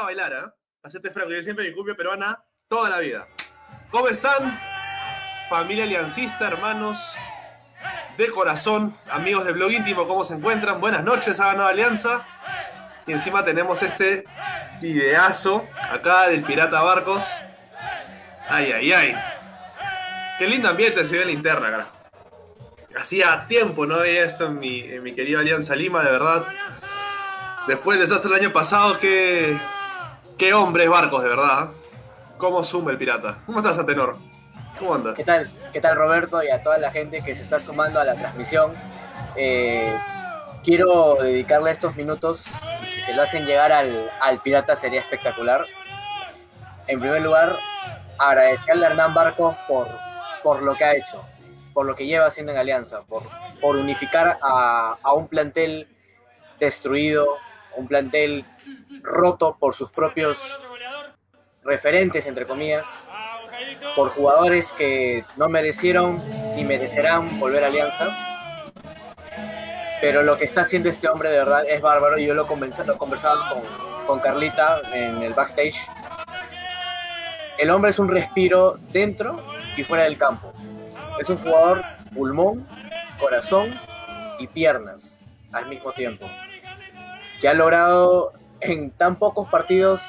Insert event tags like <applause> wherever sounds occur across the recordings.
se ha puesto a bailar, ¿ah? Hacete franco, yo siempre mi cumbia peruana toda la vida. ¿Cómo están? Familia aliancista, hermanos de corazón, amigos de Blog Íntimo, ¿cómo se encuentran? Buenas noches a la nueva alianza. Y encima tenemos este videazo acá del Pirata Barcos. Ay, ay, ay. Qué lindo ambiente se ve en la interna, carajo. Hacía tiempo no veía esto en mi, en mi querida Alianza Lima, de verdad. Después del desastre del año pasado, qué, qué hombres barcos, de verdad. ¿Cómo suma el pirata? ¿Cómo estás, Atenor? ¿Cómo andas? ¿Qué tal? ¿Qué tal Roberto y a toda la gente que se está sumando a la transmisión? Eh, quiero dedicarle estos minutos, si se lo hacen llegar al, al pirata sería espectacular. En primer lugar, agradecerle a Hernán Barcos por, por lo que ha hecho, por lo que lleva haciendo en Alianza, por, por unificar a, a un plantel destruido, un plantel roto por sus propios referentes, entre comillas, por jugadores que no merecieron ni merecerán volver a Alianza. Pero lo que está haciendo este hombre de verdad es bárbaro y yo lo he conversado, con, con Carlita en el backstage. El hombre es un respiro dentro y fuera del campo. Es un jugador pulmón, corazón y piernas al mismo tiempo. Que ha logrado en tan pocos partidos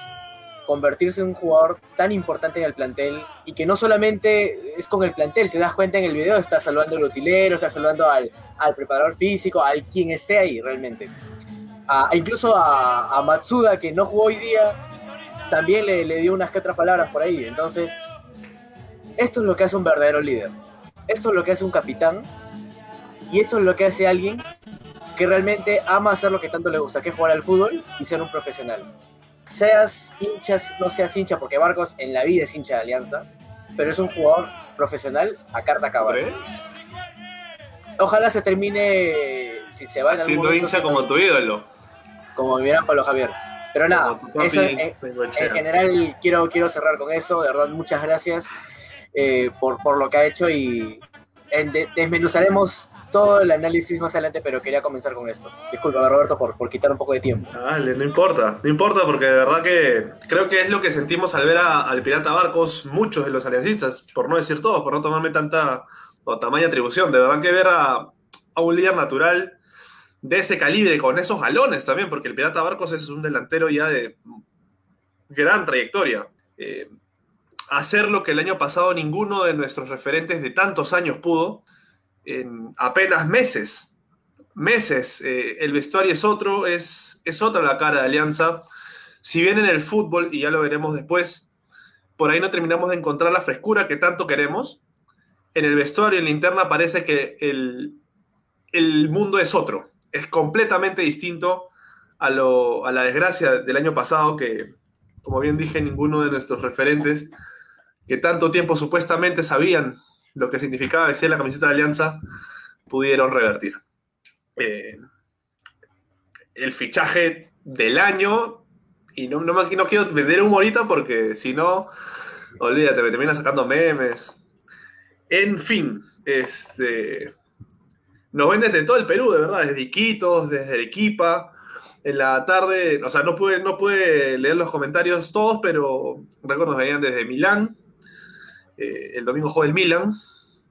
convertirse en un jugador tan importante en el plantel y que no solamente es con el plantel, te das cuenta en el video, está saludando al utilero, está saludando al, al preparador físico, al quien esté ahí realmente. A- incluso a, Matsuda, que no jugó hoy día, también le, le dio unas que otras palabras por ahí. Entonces, esto es lo que hace un verdadero líder. Esto es lo que hace un capitán. Y esto es lo que hace alguien que realmente ama hacer lo que tanto le gusta, que es jugar al fútbol y ser un profesional. Seas hinchas, no seas hincha, porque Marcos en la vida es hincha de Alianza, pero es un jugador profesional a carta cabal. Ojalá se termine, si se va en algún Siendo momento, hincha como tu ídolo. como vieran Pablo Javier. Pero nada, eso en, general quiero, quiero cerrar con eso. De verdad, muchas gracias eh, por, por lo que ha hecho y en- de- desmenuzaremos todo el análisis más adelante, pero quería comenzar con esto. Disculpa, Roberto, por, por quitar un poco de tiempo. Dale, no importa, no importa porque de verdad que creo que es lo que sentimos al ver al Pirata Barcos, muchos de los aliancistas, por no decir todos, por no tomarme tanta o tamaña atribución, de verdad que ver a, a un líder natural de ese calibre, con esos galones también, porque el Pirata Barcos es un delantero ya de gran trayectoria. Eh, hacer lo que el año pasado ninguno de nuestros referentes de tantos años pudo, en apenas meses meses. eh, el vestuario es otro, es, es otra la cara de Alianza. Si bien en el fútbol, y ya lo veremos después, por ahí no terminamos de encontrar la frescura que tanto queremos, en el vestuario, en la interna, parece que el, el mundo es otro. Es completamente distinto a, lo, a la desgracia del año pasado, que, como bien dije, ninguno de nuestros referentes, que tanto tiempo supuestamente sabían lo que significaba vestir la camiseta de Alianza, pudieron revertir. Eh, el fichaje del año. Y no, no, no quiero vender un ahorita porque si no, olvídate, me termina sacando memes. En fin, este. Nos ven desde todo el Perú, de verdad, desde Iquitos, desde Arequipa. En la tarde, o sea, no pude, no pude leer los comentarios todos, pero recuerdo nos veían desde Milán. Eh, el domingo juega el Milan.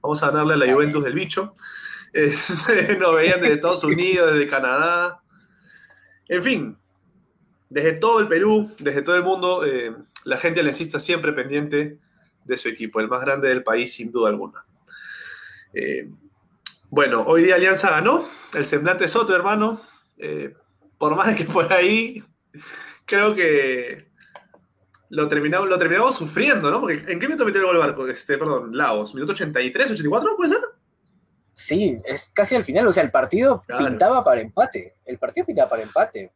Vamos a ganarle a la Juventus del bicho. <laughs> Este, nos veían desde Estados Unidos, desde Canadá. En fin, desde todo el Perú, desde todo el mundo, eh, la gente aliancista siempre pendiente de su equipo, el más grande del país, sin duda alguna. Eh, bueno, hoy día Alianza ganó, el semblante es otro, hermano. Eh, por más que por ahí, creo que lo terminamos, lo terminamos sufriendo, ¿no? Porque ¿en qué minuto metió el gol Barco? Este, perdón, Laos, ¿minuto 83, 84, puede ser? Sí, es casi al final, o sea, el partido Claro. pintaba para empate. El partido pintaba para empate.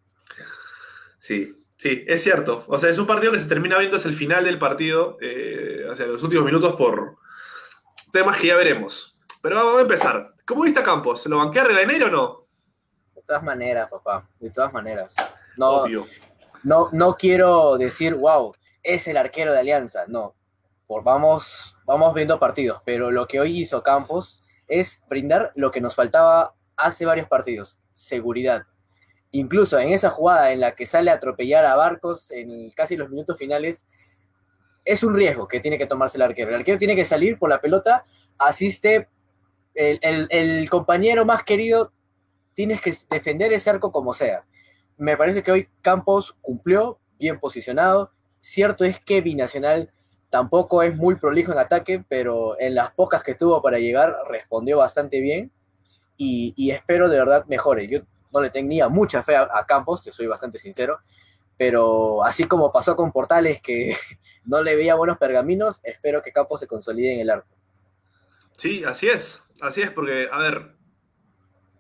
Sí, sí, es cierto. O sea, es un partido que se termina viendo hacia el final del partido, eh, hacia los últimos minutos, por temas que ya veremos. Pero vamos a empezar. ¿Cómo viste a Campos? ¿Lo banquea Regainero o no? De todas maneras, papá, de todas maneras. No, Obvio. no, no quiero decir, wow, es el arquero de Alianza. No, por, vamos, vamos viendo partidos, pero lo que hoy hizo Campos es brindar lo que nos faltaba hace varios partidos, seguridad. Incluso en esa jugada en la que sale a atropellar a Barcos en casi los minutos finales, es un riesgo que tiene que tomarse el arquero. El arquero tiene que salir por la pelota, asiste el, el- el compañero más querido, tienes que defender ese arco como sea. Me parece que hoy Campos cumplió, bien posicionado. Cierto es que Binacional tampoco es muy prolijo en ataque, pero en las pocas que tuvo para llegar respondió bastante bien y, espero de verdad mejore. Yo no le tenía mucha fe a, Campos, te soy bastante sincero, pero así como pasó con Portales que <laughs> no le veía buenos pergaminos, espero que Campos se consolide en el arco. Sí, así es. Así es, porque, a ver,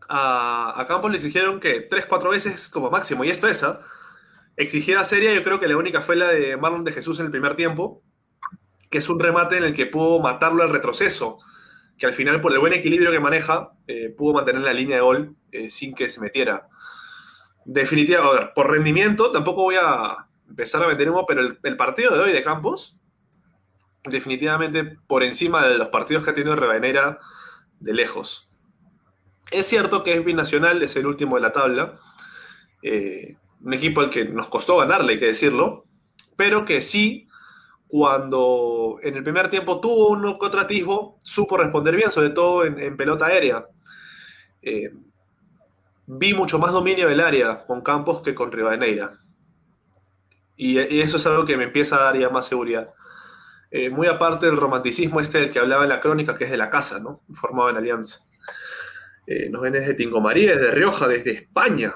a, a Campos le exigieron que tres, cuatro veces como máximo, y esto es, ¿ah? Exigida seria, yo creo que la única fue la de Marlon de Jesús en el primer tiempo, que es un remate en el que pudo matarlo al retroceso, que al final, por el buen equilibrio que maneja, eh, pudo mantener la línea de gol eh, sin que se metiera. Definitivamente, a ver, por rendimiento, tampoco voy a empezar a meter humo, pero el, partido de hoy de Campos, definitivamente por encima de los partidos que ha tenido Rebanera de lejos. Es cierto que es binacional, es el último de la tabla, eh, un equipo al que nos costó ganarle, hay que decirlo, pero que sí, cuando en el primer tiempo tuvo otro atisbo, supo responder bien, sobre todo en, en pelota aérea. Eh, vi mucho más dominio del área con Campos que con Rivadeneira. Y, eso es algo que me empieza a dar ya más seguridad. Eh, muy aparte del romanticismo este del que hablaba en la crónica, que es de la casa, ¿no? Formado en Alianza. Eh, nos ven desde Tingomaría, desde Rioja, desde España,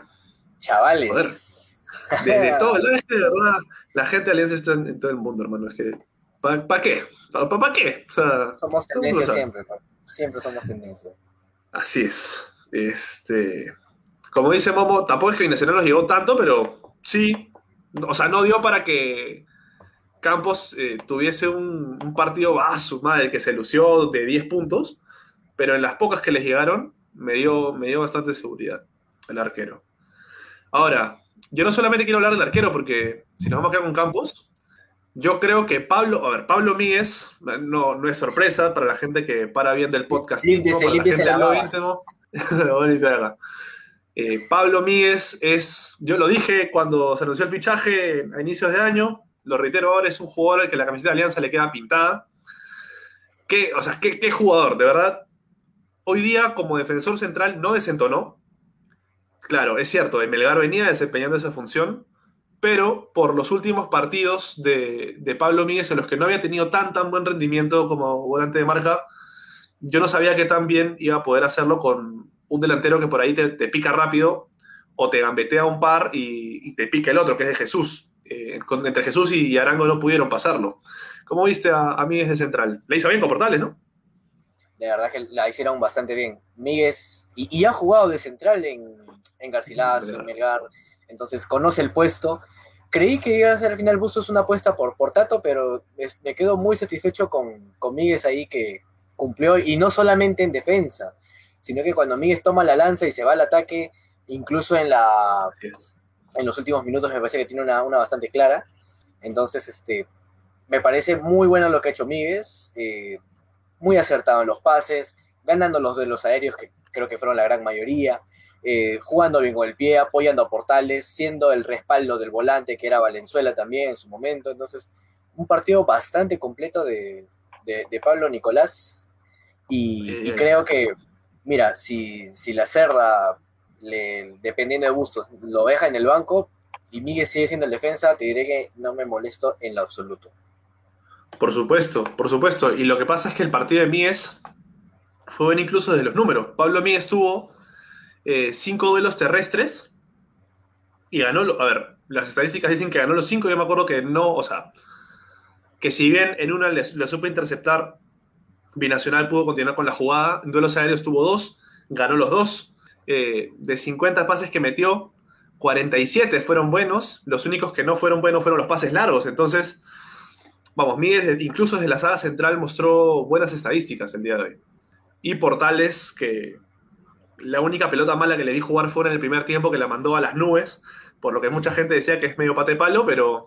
Chavales. Joder. desde todo. La, es que de verdad, la gente de Alianza está en, en todo el mundo, hermano. Es que, ¿para qué? ¿Para qué? O sea, Somos tendencia siempre, pa. siempre somos tendencia. Así es. Este, como dice Momo, tampoco es que Binacional nos llegó tanto, pero sí. O sea, no dio para que Campos eh, tuviese un, un partido a su madre que se lució de 10 puntos, pero en las pocas que les llegaron me dio, me dio bastante seguridad el arquero. Ahora, yo no solamente quiero hablar del arquero, porque si nos vamos a quedar con Campos, yo creo que Pablo, a ver, Pablo Míguez, no, no es sorpresa para la gente que para viendo el podcast. Límpiese, para límpiese gente la baba. íntimo. <laughs> Eh, Pablo Míguez es, yo lo dije cuando se anunció el fichaje a inicios de año, lo reitero ahora, es un jugador al que la camiseta de Alianza le queda pintada. ¿Qué, o sea, qué, qué jugador, de verdad. Hoy día, como defensor central, no desentonó. Claro, es cierto, Melgar venía desempeñando esa función, pero por los últimos partidos de, Pablo Míguez en los que no había tenido tan tan buen rendimiento como volante de marca, yo no sabía que tan bien iba a poder hacerlo con un delantero que por ahí te, pica rápido o te gambetea un par y, te pica el otro, que es de Jesús. Eh, entre Jesús y Arango no pudieron pasarlo. ¿Cómo viste a, a Míguez de central? Le hizo bien con Portales, ¿no? De verdad que la hicieron bastante bien. Míguez, y, y ha jugado de central en, en Garcilaso, en Melgar, entonces conoce el puesto. Creí que iba a ser al final Bustos una apuesta por, por Tato, pero es- me quedo muy satisfecho con, con Míguez ahí que cumplió, y no solamente en defensa, sino que cuando Míguez toma la lanza y se va al ataque, Incluso en, la, en los últimos minutos me parece que tiene una, una bastante clara. Entonces, este, me parece muy bueno lo que ha hecho Míguez, eh, muy acertado en los pases, ganando los de los aéreos, que creo que fueron la gran mayoría, eh, jugando bien con el pie, apoyando a Portales, siendo el respaldo del volante, que era Valenzuela también en su momento. Entonces, un partido bastante completo de, de- de Pablo Nicolás. Y, creo que, mira, si, si la Cerda, le- dependiendo de gustos, lo deja en el banco y Miguel sigue siendo el defensa, te diré que no me molesto en lo absoluto. Por supuesto, por supuesto. Y lo que pasa es que el partido de Mies fue incluso de los números. Pablo Mies tuvo eh, cinco duelos terrestres y ganó, a ver, las estadísticas dicen que ganó los cinco, yo me acuerdo que no, o sea, que si bien en una le, supo interceptar, Binacional pudo continuar con la jugada, en duelos aéreos tuvo dos, ganó los dos, Eh, de 50 pases que metió, 47 fueron buenos, los únicos que no fueron buenos fueron los pases largos, entonces, vamos, Miguel incluso desde la saga central mostró buenas estadísticas el día de hoy. Y Portales, que la única pelota mala que le vi jugar fuera en el primer tiempo, que la mandó a las nubes, por lo que mucha gente decía que es medio pate palo, pero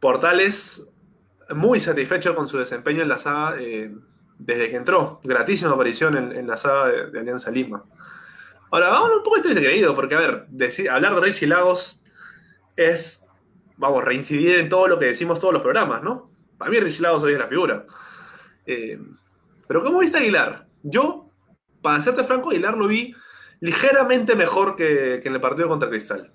Portales muy satisfecho con su desempeño en la saga eh, desde que entró. Gratísima aparición en, la saga de, de Alianza Lima. Ahora, vamos un poco triste creído, porque, a ver, deci- hablar de Richie Lagos es, vamos, reincidir en todo lo que decimos todos los programas, ¿no? Para mí Richie Lagos hoy es la figura. Eh, pero ¿cómo viste Aguilar? Yo, para serte franco, Aguilar lo vi ligeramente mejor que, que en el partido contra Cristal.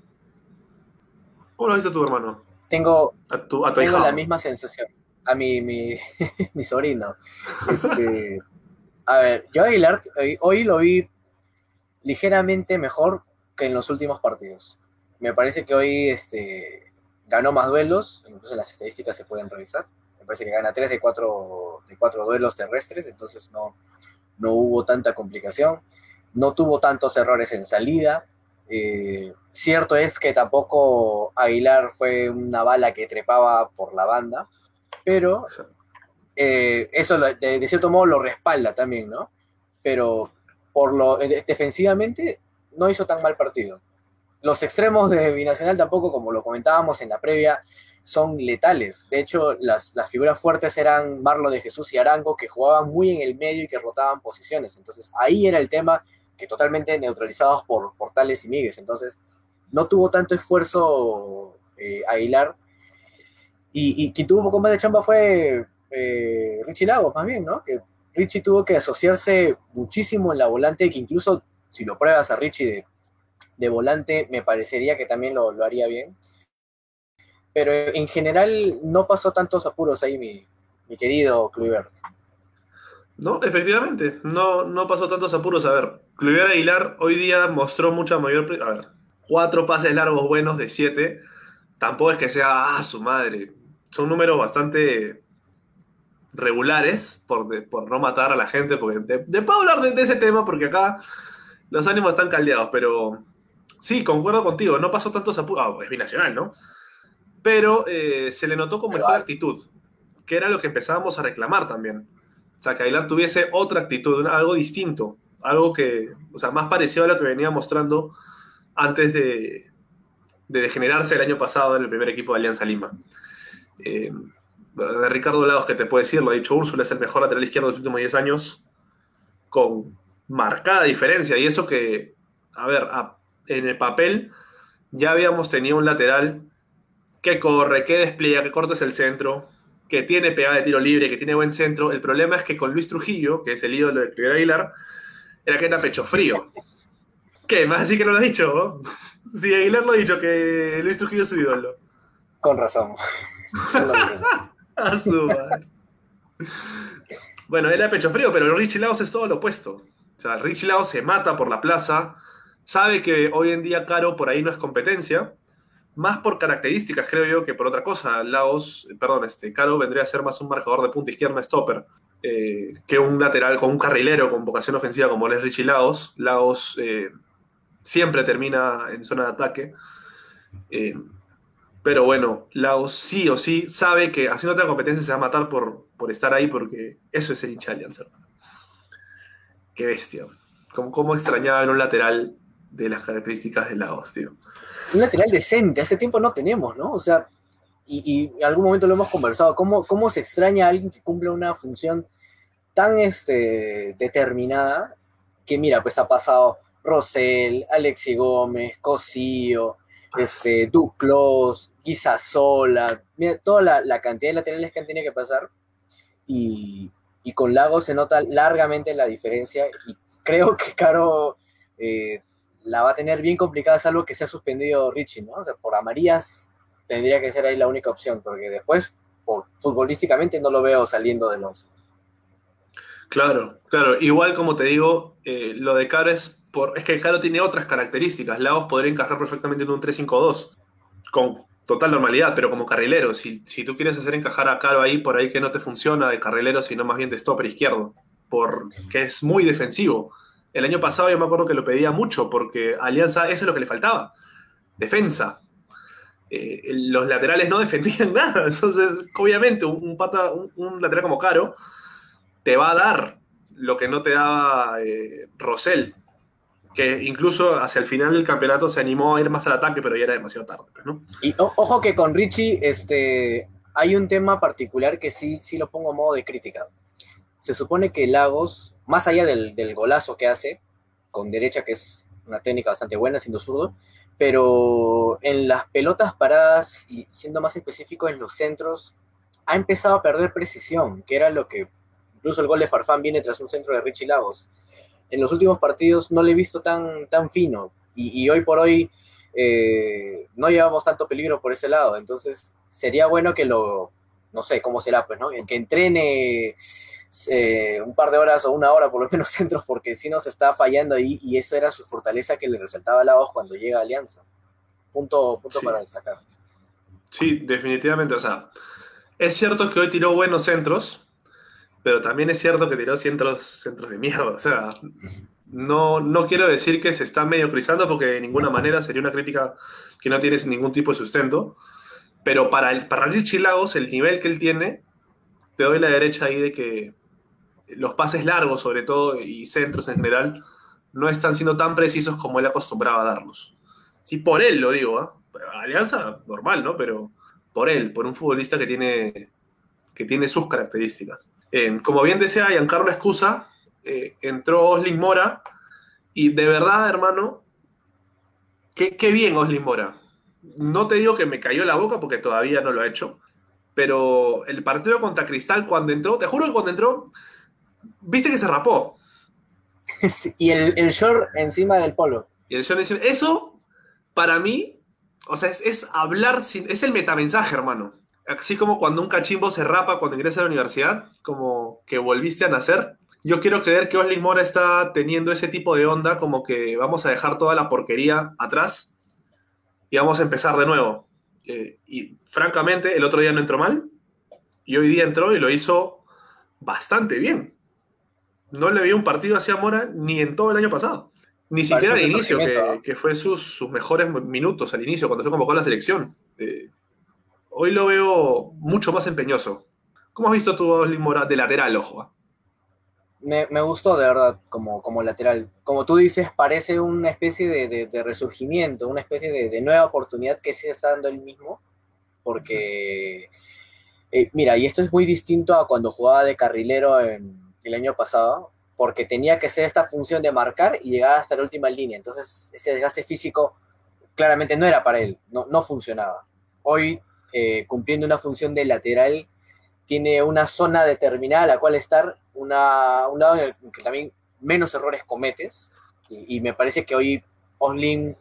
¿Cómo lo viste tu hermano? Tengo, A tu, a tu tengo la misma sensación. A mi, mi, <laughs> mi sobrino. Este, a ver, yo Aguilar hoy, hoy lo vi ligeramente mejor que en los últimos partidos. Me parece que hoy este, ganó más duelos, incluso las estadísticas se pueden revisar. Me parece que gana 3 de 4 de cuatro duelos terrestres, entonces no, no hubo tanta complicación. No tuvo tantos errores en salida. Eh, cierto es que tampoco Aguilar fue una bala que trepaba por la banda, pero eh, eso de, de cierto modo lo respalda también, ¿no? Pero por lo eh, defensivamente no hizo tan mal partido. Los extremos de Binacional tampoco, como lo comentábamos en la previa, son letales. De hecho, las, las figuras fuertes eran Marlo de Jesús y Arango, que jugaban muy en el medio y que rotaban posiciones. Entonces, ahí era el tema que totalmente neutralizados por Portales y Míguez. Entonces, no tuvo tanto esfuerzo eh, Aguilar. Y, y quien tuvo un poco más de chamba fue eh, Richie Lagos, más bien, ¿no? Que Richie tuvo que asociarse muchísimo en la volante, que incluso si lo pruebas a Richie de, de volante, me parecería que también lo, lo haría bien. Pero en general no pasó tantos apuros ahí, mi, mi querido Kluivert. No, efectivamente, no, no pasó tantos apuros. A ver, Cluiver Aguilar hoy día mostró mucha mayor. A ver, cuatro pases largos buenos de siete. Tampoco es que sea, ah, su madre. Son números bastante regulares, por, de- por no matar a la gente. Porque de- después puedo hablar de, de ese tema, porque acá los ánimos están caldeados. Pero sí, concuerdo contigo, no pasó tantos apuros. Ah, es binacional, ¿no? Pero eh, se le notó con mejor actitud, que era lo que empezábamos a reclamar también. O sea, que Aguilar tuviese otra actitud, algo distinto, algo que, o sea, más parecido a lo que venía mostrando antes de, de degenerarse el año pasado en el primer equipo de Alianza Lima. Eh, de Ricardo Lagos, que te puede decir, lo ha dicho Úrsula, es el mejor lateral izquierdo de los últimos 10 años, con marcada diferencia. Y eso que, a ver, a- en el papel ya habíamos tenido un lateral que corre, que despliega, que corta hacia el centro, que tiene pegada de tiro libre, que tiene buen centro. El problema es que con Luis Trujillo, que es el ídolo de Cliver Aguilar, era que era pecho frío. <laughs> ¿Qué? ¿Más así que no lo has dicho? ¿no? Sí, Aguilar lo ha dicho, que Luis Trujillo es su ídolo. <laughs> Con razón. A su madre. Bueno, era pecho frío, pero Richie Laos es todo lo opuesto. O sea, Richie Laos se mata por la plaza, sabe que hoy en día Caro por ahí no es competencia, más por características, creo yo, que por otra cosa. Laos, perdón, este, Caro vendría a ser más un marcador de punta izquierda stopper eh, que un lateral con un carrilero con vocación ofensiva como es Richie Laos. Laos eh, siempre termina en zona de ataque. Eh, pero bueno, Laos sí o sí sabe que haciendo otra competencia se va a matar por, por estar ahí porque eso es el hincha de Alianza, hermano. Qué bestia. ¿Cómo, cómo extrañaba en un lateral de las características de Lagos, tío. Un lateral decente, hace tiempo no tenemos, ¿no? O sea, y, en algún momento lo hemos conversado, ¿cómo, cómo se extraña a alguien que cumple una función tan este, determinada que mira, pues ha pasado Rosell, Alexi Gómez, Cosío, este, Duclos, Guisasola, mira, toda la, la, cantidad de laterales que han tenido que pasar. Y, y, con Lago se nota largamente la diferencia. Y creo que Caro eh, la va a tener bien complicada, salvo que se ha suspendido Richie, ¿no? O sea, por amarillas tendría que ser ahí la única opción, porque después, por, futbolísticamente, no lo veo saliendo del 11. Claro, claro. Igual como te digo, eh, lo de Caro es por. Es que Caro tiene otras características. Lagos podría encajar perfectamente en un 3-5-2. Con total normalidad, pero como carrilero. Si, si, tú quieres hacer encajar a Caro ahí, por ahí que no te funciona de carrilero, sino más bien de stopper izquierdo. Porque es muy defensivo. El año pasado yo me acuerdo que lo pedía mucho, porque Alianza, eso es lo que le faltaba. Defensa. Eh, los laterales no defendían <laughs> nada. Entonces, obviamente, un, pata, un lateral como Caro te va a dar lo que no te daba eh, Rosell, que incluso hacia el final del campeonato se animó a ir más al ataque, pero ya era demasiado tarde. Pues, y ojo que con Richie este, hay un tema particular que sí, sí lo pongo a modo de crítica. Se supone que Lagos, más allá del, del golazo que hace, con derecha, que es una técnica bastante buena, siendo zurdo, pero en las pelotas paradas y siendo más específico en los centros, ha empezado a perder precisión, que era lo que Incluso el gol de Farfán viene tras un centro de Richie Lagos. En los últimos partidos no le he visto tan, tan fino y, hoy por hoy eh, no llevamos tanto peligro por ese lado. Entonces sería bueno que lo, no sé cómo será, pues, ¿no? Que entrene eh, un par de horas o una hora por lo menos <laughs> centros porque si nos está fallando ahí y eso era su fortaleza que le resaltaba a Lagos cuando llega a Alianza. Punto, punto para destacar. Sí, definitivamente. O sea, es cierto que hoy tiró buenos centros, pero también es cierto que tiró centros, centros de mierda. O sea, no, no quiero decir que se está medio frisando porque de ninguna manera sería una crítica que no tiene ningún tipo de sustento. Pero para, el, para Richie Lagos, el nivel que él tiene, te doy la derecha ahí de que los pases largos, sobre todo, y centros en general, no están siendo tan precisos como él acostumbraba a darlos. Sí, por él lo digo, ¿eh? Alianza, normal, ¿no? Pero por él, por un futbolista que tiene, que tiene sus características. Eh, como bien decía Giancarlo Escusa, eh, entró Oslin Mora y de verdad, hermano, qué, bien Oslin Mora. No te digo que me cayó la boca porque todavía no lo ha hecho, pero el partido contra Cristal cuando entró, te juro que cuando entró, viste que se rapó. <laughs> y el, el, short encima del polo. Y el short encima. Eso, para mí, o sea, es, es hablar sin. Es el metamensaje, hermano así como cuando un cachimbo se rapa cuando ingresa a la universidad, como que volviste a nacer. Yo quiero creer que Oslin Mora está teniendo ese tipo de onda, como que vamos a dejar toda la porquería atrás y vamos a empezar de nuevo. Eh, y francamente, el otro día no entró mal y hoy día entró y lo hizo bastante bien. No le vi un partido hacia Mora ni en todo el año pasado. Ni siquiera al inicio, que, fue sus, sus, mejores minutos al inicio, cuando fue convocado a la selección. Eh, Hoy lo veo mucho más empeñoso. ¿Cómo has visto tú a Mora de lateral, ojo? Ah? Me, gustó de verdad como, como lateral. Como tú dices, parece una especie de, resurgimiento, una especie de, nueva oportunidad que se está dando él mismo. Porque, eh, mira, y esto es muy distinto a cuando jugaba de carrilero en, el año pasado, porque tenía que hacer esta función de marcar y llegar hasta la última línea. Entonces, ese desgaste físico claramente no era para él, no, no funcionaba. Hoy eh, cumpliendo una función de lateral, tiene una zona determinada a la cual estar, una, un lado en el que también menos errores cometes, y, me parece que hoy Oslin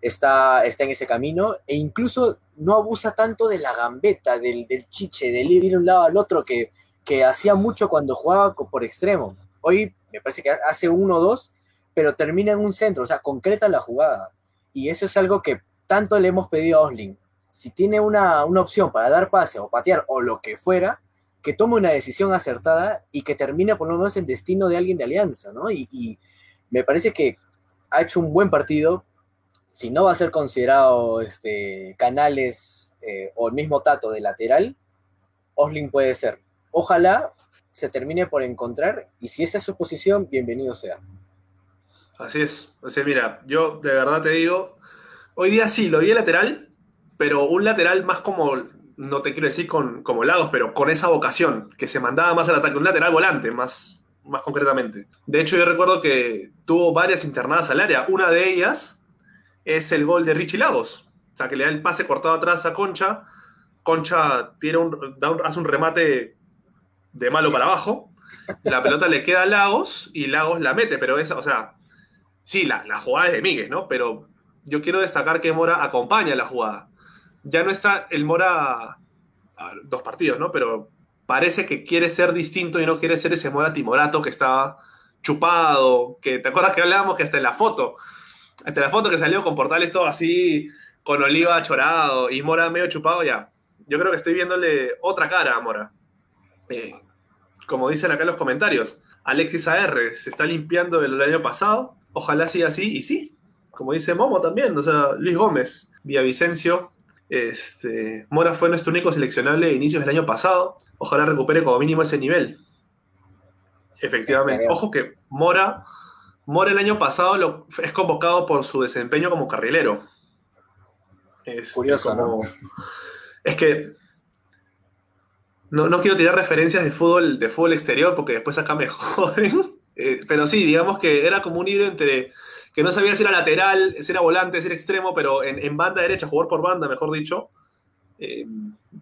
está, está en ese camino, e incluso no abusa tanto de la gambeta, del, chiche, del ir de un lado al otro, que, que hacía mucho cuando jugaba por extremo. Hoy me parece que hace uno o dos, pero termina en un centro, o sea, concreta la jugada. Y eso es algo que tanto le hemos pedido a Oslin, si tiene una, opción para dar pase o patear o lo que fuera, que tome una decisión acertada y que termine por lo menos el destino de alguien de Alianza, ¿no? Y, me parece que ha hecho un buen partido. Si no va a ser considerado este, Canales eh, o el mismo Tato de lateral, Oslin puede ser. Ojalá se termine por encontrar y si esa es su posición, bienvenido sea. Así es. O sea, mira, yo de verdad te digo, hoy día sí, lo vi de lateral, pero un lateral más como, no te quiero decir con, como Lagos, pero con esa vocación, que se mandaba más al ataque, un lateral volante, más, más concretamente. De hecho, yo recuerdo que tuvo varias internadas al área. Una de ellas es el gol de Richie Lagos. O sea, que le da el pase cortado atrás a Concha. Concha tiene un, hace un remate de malo para abajo. La pelota le queda a Lagos y Lagos la mete, pero esa, o sea, sí, la, la jugada es de Míguez, ¿no? Pero yo quiero destacar que Mora acompaña la jugada. Ya no está el Mora a dos partidos, ¿no? Pero parece que quiere ser distinto y no quiere ser ese Mora timorato que estaba chupado, que te acuerdas que hablábamos que hasta en la foto, hasta en la foto que salió con portales todo así, con Oliva chorado y Mora medio chupado ya. Yo creo que estoy viéndole otra cara a Mora. Eh, como dicen acá en los comentarios, Alexis AR se está limpiando del año pasado. Ojalá siga así, y sí, como dice Momo también, o sea, Luis Gómez, Villavicencio. Este, Mora fue nuestro único seleccionable de inicios del año pasado. Ojalá recupere como mínimo ese nivel. Efectivamente. Ojo que Mora, Mora el año pasado lo- es convocado por su desempeño como carrilero. Este, Curioso, como- Es que no, no quiero tirar referencias de fútbol, de fútbol exterior porque después acá me <laughs> joden. Eh, pero sí, digamos que era como un híbrido entre que no sabía si era lateral, si era volante, si era extremo, pero en, en banda derecha, jugar por banda, mejor dicho, eh,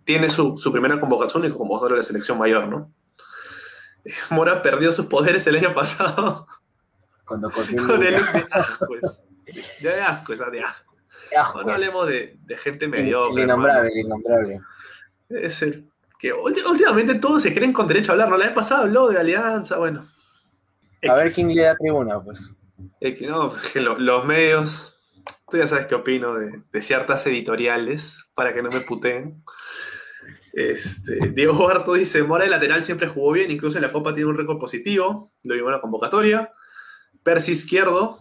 tiene su, su primera convocación y como jugador de la selección mayor, ¿no? Eh, Mora perdió sus poderes el año pasado Cuando <laughs> con el de asco. es- Ya de asco, esa de asco. Asco, No hablemos de, de gente El, mediocre. el innombrable, hermano. el innombrable. Es el que últimamente todos se creen con derecho a hablar. ¿no? La vez pasada habló de Alianza, bueno. A ver quién le da tribuna, pues. X, no, los medios. Tú ya sabes qué opino de, de ciertas editoriales, para que no me puteen. Este, Diego Barto dice: Mora de lateral siempre jugó bien, incluso en la Copa tiene un récord positivo. Lo vimos en la convocatoria. Percy Izquierdo,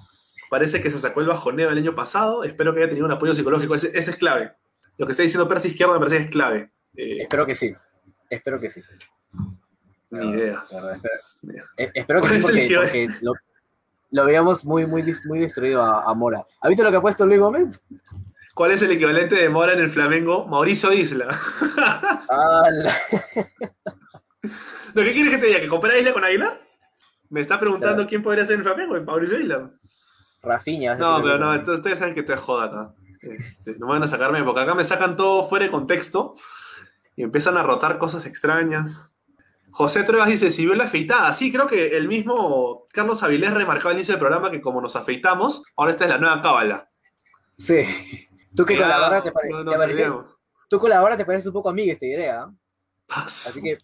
parece que se sacó el bajoneo el año pasado. Espero que haya tenido un apoyo psicológico. Ese, ese es clave. Lo que está diciendo Percy Izquierdo me parece que es clave. Eh, Espero que sí. Espero que sí. ni idea. Verdad, espero, eh, espero que ¿Cuál sí porque, lo, lo veíamos muy, muy, muy destruido a, a Mora. ¿Has visto lo que ha puesto Luis Gómez? ¿Cuál es el equivalente de Mora en el Flamengo? Mauricio Isla. La- ¿Lo que quieres que te diga? ¿Que compara Isla con Águila? Me está preguntando Claro. quién podría ser en el Flamengo, Mauricio Isla. Rafinha. vas a No, pero no, entonces ustedes saben que te joda acá. Este, no me van a sacarme, porque acá me sacan todo fuera de contexto y empiezan a rotar cosas extrañas. José Truebas dice, si vio la afeitada. Sí, creo que el mismo Carlos Avilés remarcaba al inicio del programa que como nos afeitamos, ahora esta es la nueva cábala. Sí. Tú que con la Ya, barra te, pare- no te nos pareces, tú con la barra te pareces un poco a Miguel, te diré, ¿ah? Así que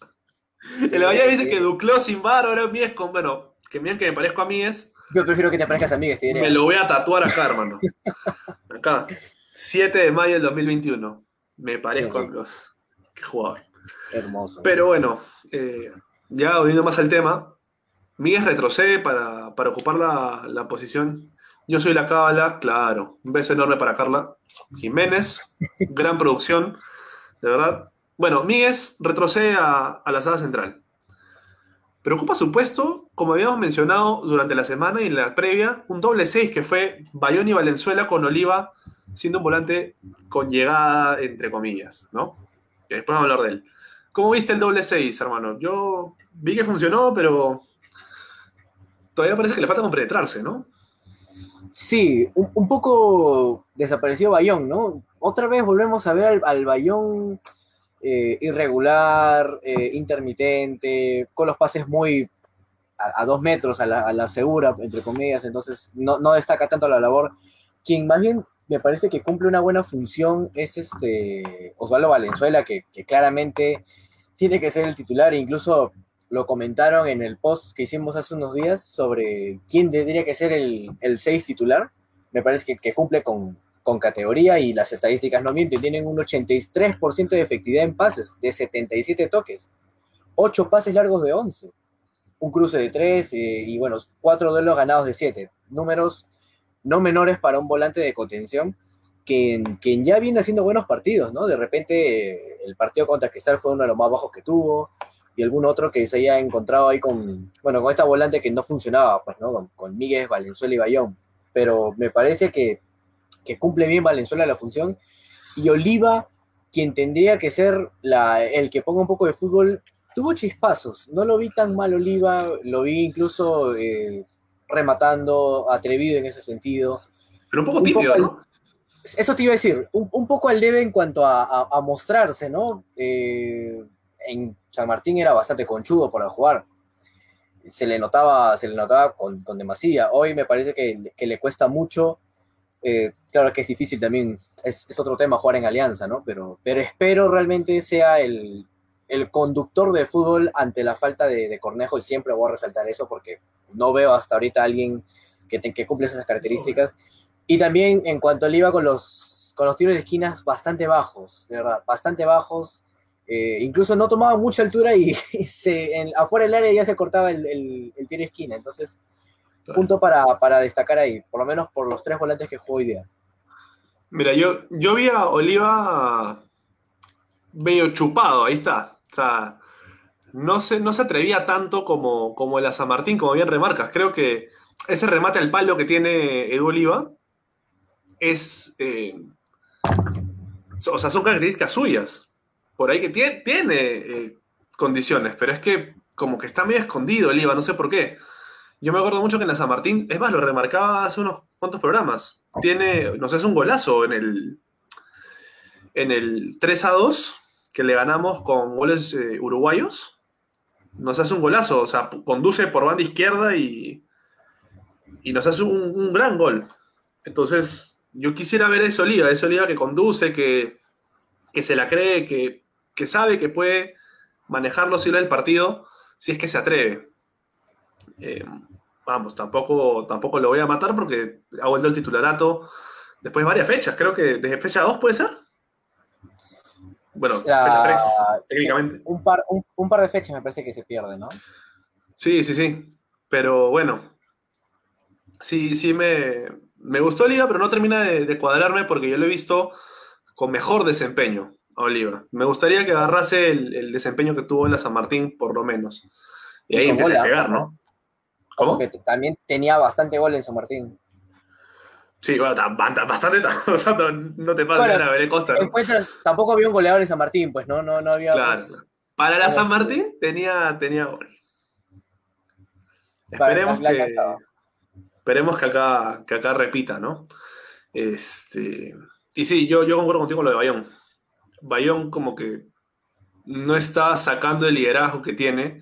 <laughs> El Bahía dice que Duclos sin bar, ahora Mies con, bueno, que miren que me parezco a Mies, yo prefiero que te parezcas a Miguel, te diré. me lo voy a tatuar acá, hermano. Acá, 7 de mayo del 2021. Me parezco a. Duclos. Qué jugador. Hermoso. Pero bueno, eh, ya volviendo más al tema, Miguel retrocede para, para ocupar la, la posición. Yo soy la cábala, claro. Un beso enorme para Carla Jiménez. Gran producción, de verdad. Bueno, Miguel retrocede a, a la sala central. Pero ocupa su puesto, como habíamos mencionado durante la semana y en la previa, un doble 6 que fue Bayón y Valenzuela con Oliva siendo un volante con llegada, entre comillas, ¿no? Después vamos a hablar de él. ¿Cómo viste el doble 6, hermano? Yo vi que funcionó, pero todavía parece que le falta compenetrarse, ¿no? Sí, un, poco desapareció Bayón, ¿no? Otra vez volvemos a ver al, al Bayón eh, irregular, eh, intermitente, con los pases muy a, dos metros a la, a la segura, entre comillas, entonces no, no destaca tanto la labor. Quien más bien me parece que cumple una buena función es este Osvaldo Valenzuela, que, claramente tiene que ser el titular, incluso lo comentaron en el post que hicimos hace unos días sobre quién tendría que ser el, el 6 titular. Me parece que, que cumple con, con categoría y las estadísticas no mienten. Tienen un 83% de efectividad en pases, de 77 toques, 8 pases largos de 11, un cruce de 3 eh, y bueno, 4 duelos ganados de 7. Números no menores para un volante de contención que ya viene haciendo buenos partidos, ¿no? De repente el partido contra Cristal fue uno de los más bajos que tuvo y algún otro que se haya encontrado ahí con, bueno, con esta volante que no funcionaba, pues, ¿no? Con, con Miguel, Valenzuela y Bayón. Pero me parece que, que cumple bien Valenzuela la función. Y Oliva, quien tendría que ser la, el que ponga un poco de fútbol, tuvo chispazos. No lo vi tan mal Oliva, lo vi incluso eh, rematando, atrevido en ese sentido. Pero un poco tímido, al- ¿no? Eso te iba a decir, un, un poco al debe en cuanto a, a- a mostrarse, ¿no? Eh, en San Martín era bastante conchudo para jugar. Se le notaba, se le notaba con, con demasía. Hoy me parece que, que le cuesta mucho. Eh, claro que es difícil también, es, es otro tema jugar en alianza, ¿no? Pero, pero espero realmente sea el, el conductor de fútbol ante la falta de, de Cornejo y siempre voy a resaltar eso porque no veo hasta ahorita a alguien que, te- que cumple esas características. Y también en cuanto le iba con los, con los tiros de esquinas bastante bajos, de verdad, bastante bajos. Eh, incluso no tomaba mucha altura y, <laughs> y se, en- afuera del área ya se cortaba el, el- el tiro de esquina. Entonces, punto para, para destacar ahí, por lo menos por los tres volantes que jugó hoy día. Mira, yo, yo vi a Oliva medio chupado, ahí está. Sea, no se, no se atrevía tanto como, como el San Martín, como bien remarcas. Creo que ese remate al palo que tiene Edu Oliva es. eh, o sea, son características suyas. Por ahí que tiene, tiene eh, condiciones, pero es que como que está medio escondido Oliva, no sé por qué. Yo me acuerdo mucho que en la San Martín, es más, lo remarcaba hace unos cuantos programas. Tiene, no sé, es un golazo en el, en el 3 a 2 que le ganamos con goles eh, uruguayos. Nos hace un golazo, o sea, conduce por banda izquierda y, y nos hace un, un gran gol. Entonces, yo quisiera ver a ese Oliva, ese Oliva que conduce, que, que se la cree, que, que sabe que puede manejar los hilos del partido si es que se atreve. Eh, vamos, tampoco, tampoco lo voy a matar porque ha vuelto el titularato después de varias fechas. Creo que desde fecha 2 puede ser. Bueno, fecha 3, técnicamente. Un par, un, un par de fechas me parece que se pierde, ¿no? Sí, sí, sí. Pero bueno, sí, sí me, me gustó Oliva, pero no termina de, de cuadrarme porque yo lo he visto con mejor desempeño a Oliva. Me gustaría que agarrase el, el desempeño que tuvo en la San Martín, por lo menos. Y ahí empieza a pegar, ¿no? ¿Cómo? Porque también tenía bastante gol en San Martín. Sí, bueno, ta- ba- ta- bastante, ta- <laughs> o sea, no- te pases Bueno, a ver Costa, ¿no? Tampoco había un goleador en San Martín, pues no, no, no había. Claro. pues, Para la San. Martín tenía, tenía gol. Esperemos la que, esperemos que acá, que acá repita, ¿no? Este, y sí, yo, yo concuerdo contigo con lo de Bayón. Bayón como que no está sacando el liderazgo que tiene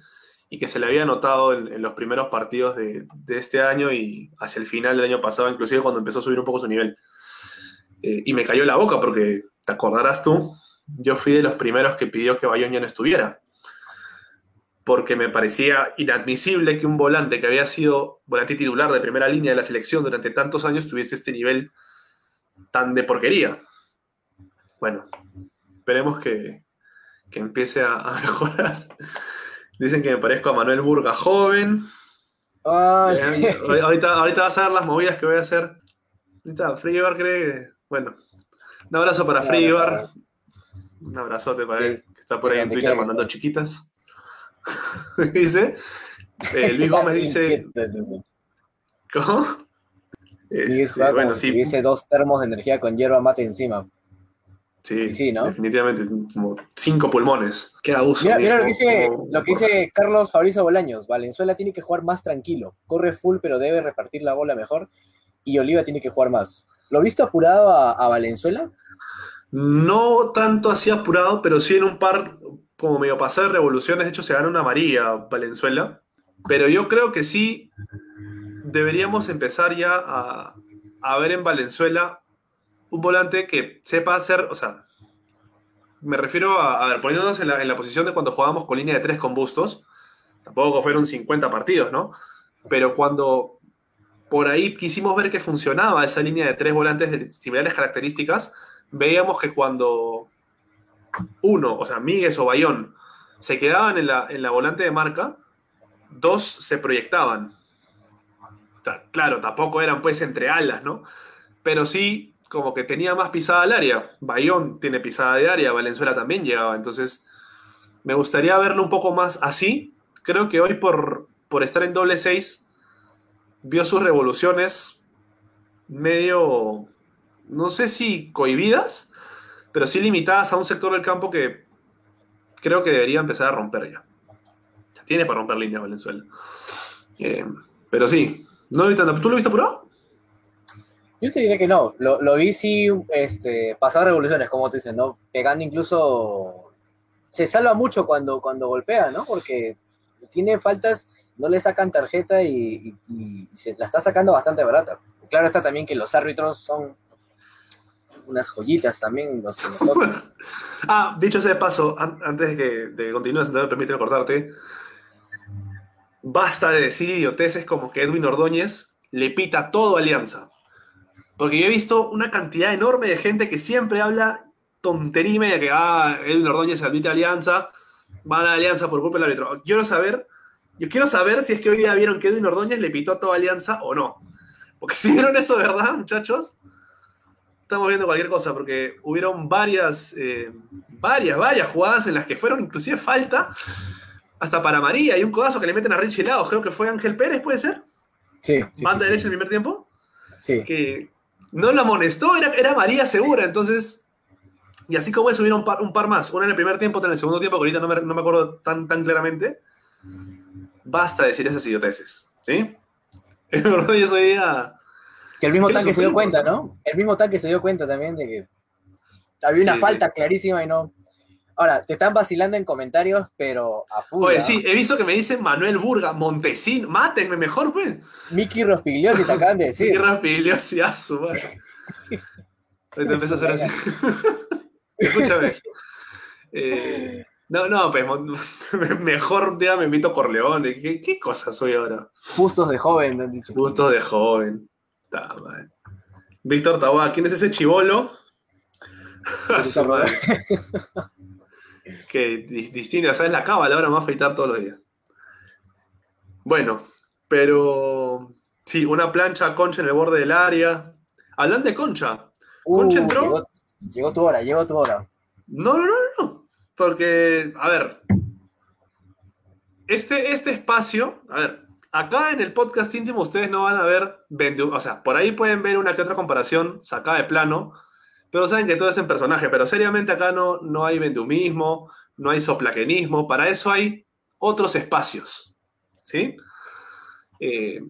y que se le había notado en, los primeros partidos de, este año y hacia el final del año pasado, inclusive cuando empezó a subir un poco su nivel. Eh, y me cayó la boca porque, te acordarás tú, yo fui de los primeros que pidió que Bayón ya no estuviera. Porque me parecía inadmisible que un volante que había sido volante titular de primera línea de la selección durante tantos años tuviese este nivel tan de porquería. Bueno, esperemos que, que empiece a <laughs> mejorar. Dicen que me parezco a Manuel Burga joven. Ah, Eh, sí. ahorita, ahorita vas a ver las movidas que voy a hacer. Ahorita Fribar cree que. Bueno, un abrazo para claro. Un abrazote para él, que está por ahí en Te Twitter mandando chiquitas. <laughs> dice. eh, Luis Gómez dice. <laughs> ¿Cómo? Este, juega bueno, sí, tuviese dos termos de energía con hierba mate encima. Sí, ¿no? definitivamente, como cinco pulmones. Qué abuso. Mira, mira lo que dice, Como- lo que dice Carlos Fabrizio Bolaños. Valenzuela tiene que jugar más tranquilo. Corre full, pero debe repartir la bola mejor. Y Oliva tiene que jugar más. ¿Lo viste apurado a, a Valenzuela? No tanto así apurado, pero sí en un par, como medio pasar de revoluciones. De hecho, se gana una María Valenzuela. Pero yo creo que sí deberíamos empezar ya a, a ver en Valenzuela un volante que sepa hacer, o sea, me refiero a, a ver, poniéndonos en la, posición de cuando jugábamos con línea de tres con bustos, tampoco fueron 50 partidos, ¿no? Pero cuando por ahí quisimos ver que funcionaba esa línea de tres volantes de similares características, veíamos que cuando uno, o sea, Míguez o Bayón, se quedaban en la, en la volante de marca, dos se proyectaban. O sea, claro, tampoco eran pues entre alas, ¿no? Pero sí como que tenía más pisada al área. Bayón tiene pisada de área, Valenzuela también llegaba. Entonces, Me gustaría verlo un poco más así. Creo que hoy por, por estar en doble 6 vio sus revoluciones medio, no sé si cohibidas, pero sí limitadas a un sector del campo que creo que debería empezar a romper ya. Tiene para romper líneas Valenzuela. Eh, pero sí, no lo vi tanto. ¿Tú lo viste apurado? Yo te diría que no. Lo, lo vi sí este, pasar revoluciones, como te dicen, ¿no? Pegando incluso. Se salva mucho cuando, cuando golpea, ¿no? Porque tiene faltas, no le sacan tarjeta y, se la está sacando bastante barata. Claro está también que los árbitros son unas joyitas también los que. <laughs> Ah, dicho sea de paso, an- antes de que, de continúes, no me permiten cortarte. Basta de decir idioteces como que Edwin Ordóñez le pita todo Alianza. Porque yo he visto una cantidad enorme de gente que siempre habla tontería y media que ah, Edwin Ordóñez se admite a Alianza, van a Alianza por culpa del árbitro. Quiero saber, yo quiero saber si es que hoy día vieron que Edwin Ordóñez le pitó a toda Alianza o no. Porque <laughs> si vieron eso, de ¿verdad, muchachos? Estamos viendo cualquier cosa, porque hubieron varias, eh, varias, varias jugadas en las que fueron inclusive falta hasta para María y un codazo que le meten a Richie Laos, creo que fue Ángel Pérez, ¿puede ser? Sí, sí, Banda sí, derecha en el primer tiempo, sí. que no la amonestó, era, era María segura, entonces... Y así como eso, hubieron un par, un par más, una en el primer tiempo, otra en el segundo tiempo, que ahorita no me, no me acuerdo tan, tan claramente. Basta decir esas idioteces, ¿sí? Rodríguez hoy día... Que el mismo ¿Qué le tanque se dio cuenta, ¿no? El mismo tanque se dio cuenta también de que había una Sí, falta clarísima y no. Ahora, te están vacilando en comentarios, pero a full. Oye, ¿ah? sí, he visto que me dicen Manuel Burga, Montesino, mátenme mejor, pues. Miki Rospigliosi te acaban de <laughs> decir. rapidiliosazo, madre. <laughs> Ahorita empieza a hacer así. <laughs> Escúchame. Eh, no, no, pues mejor día me invito a Corleone. ¿Qué, qué cosa soy ahora? Justos de joven, han dicho. Gusto de joven. Ta madre. Víctor Taboada, ¿quién es ese chivolo? Que dis- distingue, ¿sabes? La cábala ahora me va a afeitar todos los días. Bueno, pero sí, una plancha concha en el borde del área. Hablando de concha, ¿Concha entró? Uh, Llegó, llegó tu hora, llegó tu hora. No, no, no, no. Porque, a ver, este, este espacio, a ver, acá en el podcast íntimo ustedes no van a ver, o sea, por ahí pueden ver una que otra comparación sacada de plano, pero saben que todo es en personaje, pero seriamente acá no, no hay vendumismo, no hay soplaquenismo, para eso hay otros espacios, ¿sí? Eh,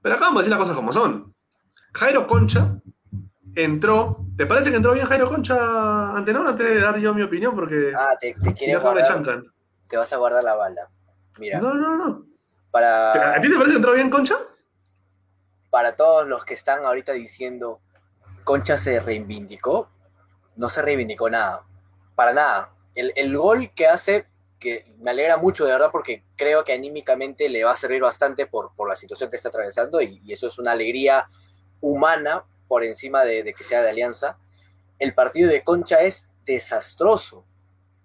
pero acá vamos a decir las cosas como son. Jairo Concha entró. ¿Te parece que entró bien Jairo Concha Antenor antes de dar yo mi opinión? Porque Ah, te, te si no, ¿cómo me guardar, chancan. te vas a guardar la bala. Mira, No, no, no. para, ¿A ti te parece que entró bien Concha? para todos los que están ahorita diciendo Concha se reivindicó, no se reivindicó nada, para nada. El, el gol que hace, que me alegra mucho de verdad porque creo que anímicamente le va a servir bastante por, por la situación que está atravesando y, eso es una alegría humana por encima de, que sea de alianza. El partido de Concha es desastroso,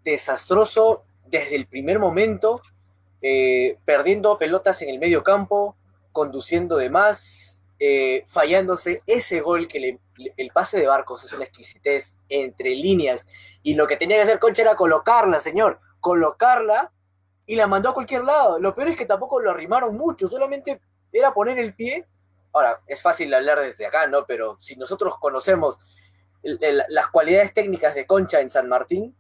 desastroso desde el primer momento, eh, perdiendo pelotas en el medio campo, conduciendo de más, eh, fallándose ese gol que le- el pase de Barcos es una exquisitez entre líneas y lo que tenía que hacer Concha era colocarla, señor, colocarla y la mandó a cualquier lado. Lo peor es que tampoco lo arrimaron mucho, solamente era poner el pie. Ahora, es fácil hablar desde acá, ¿no? Pero si nosotros conocemos las cualidades técnicas de Concha en San Martín,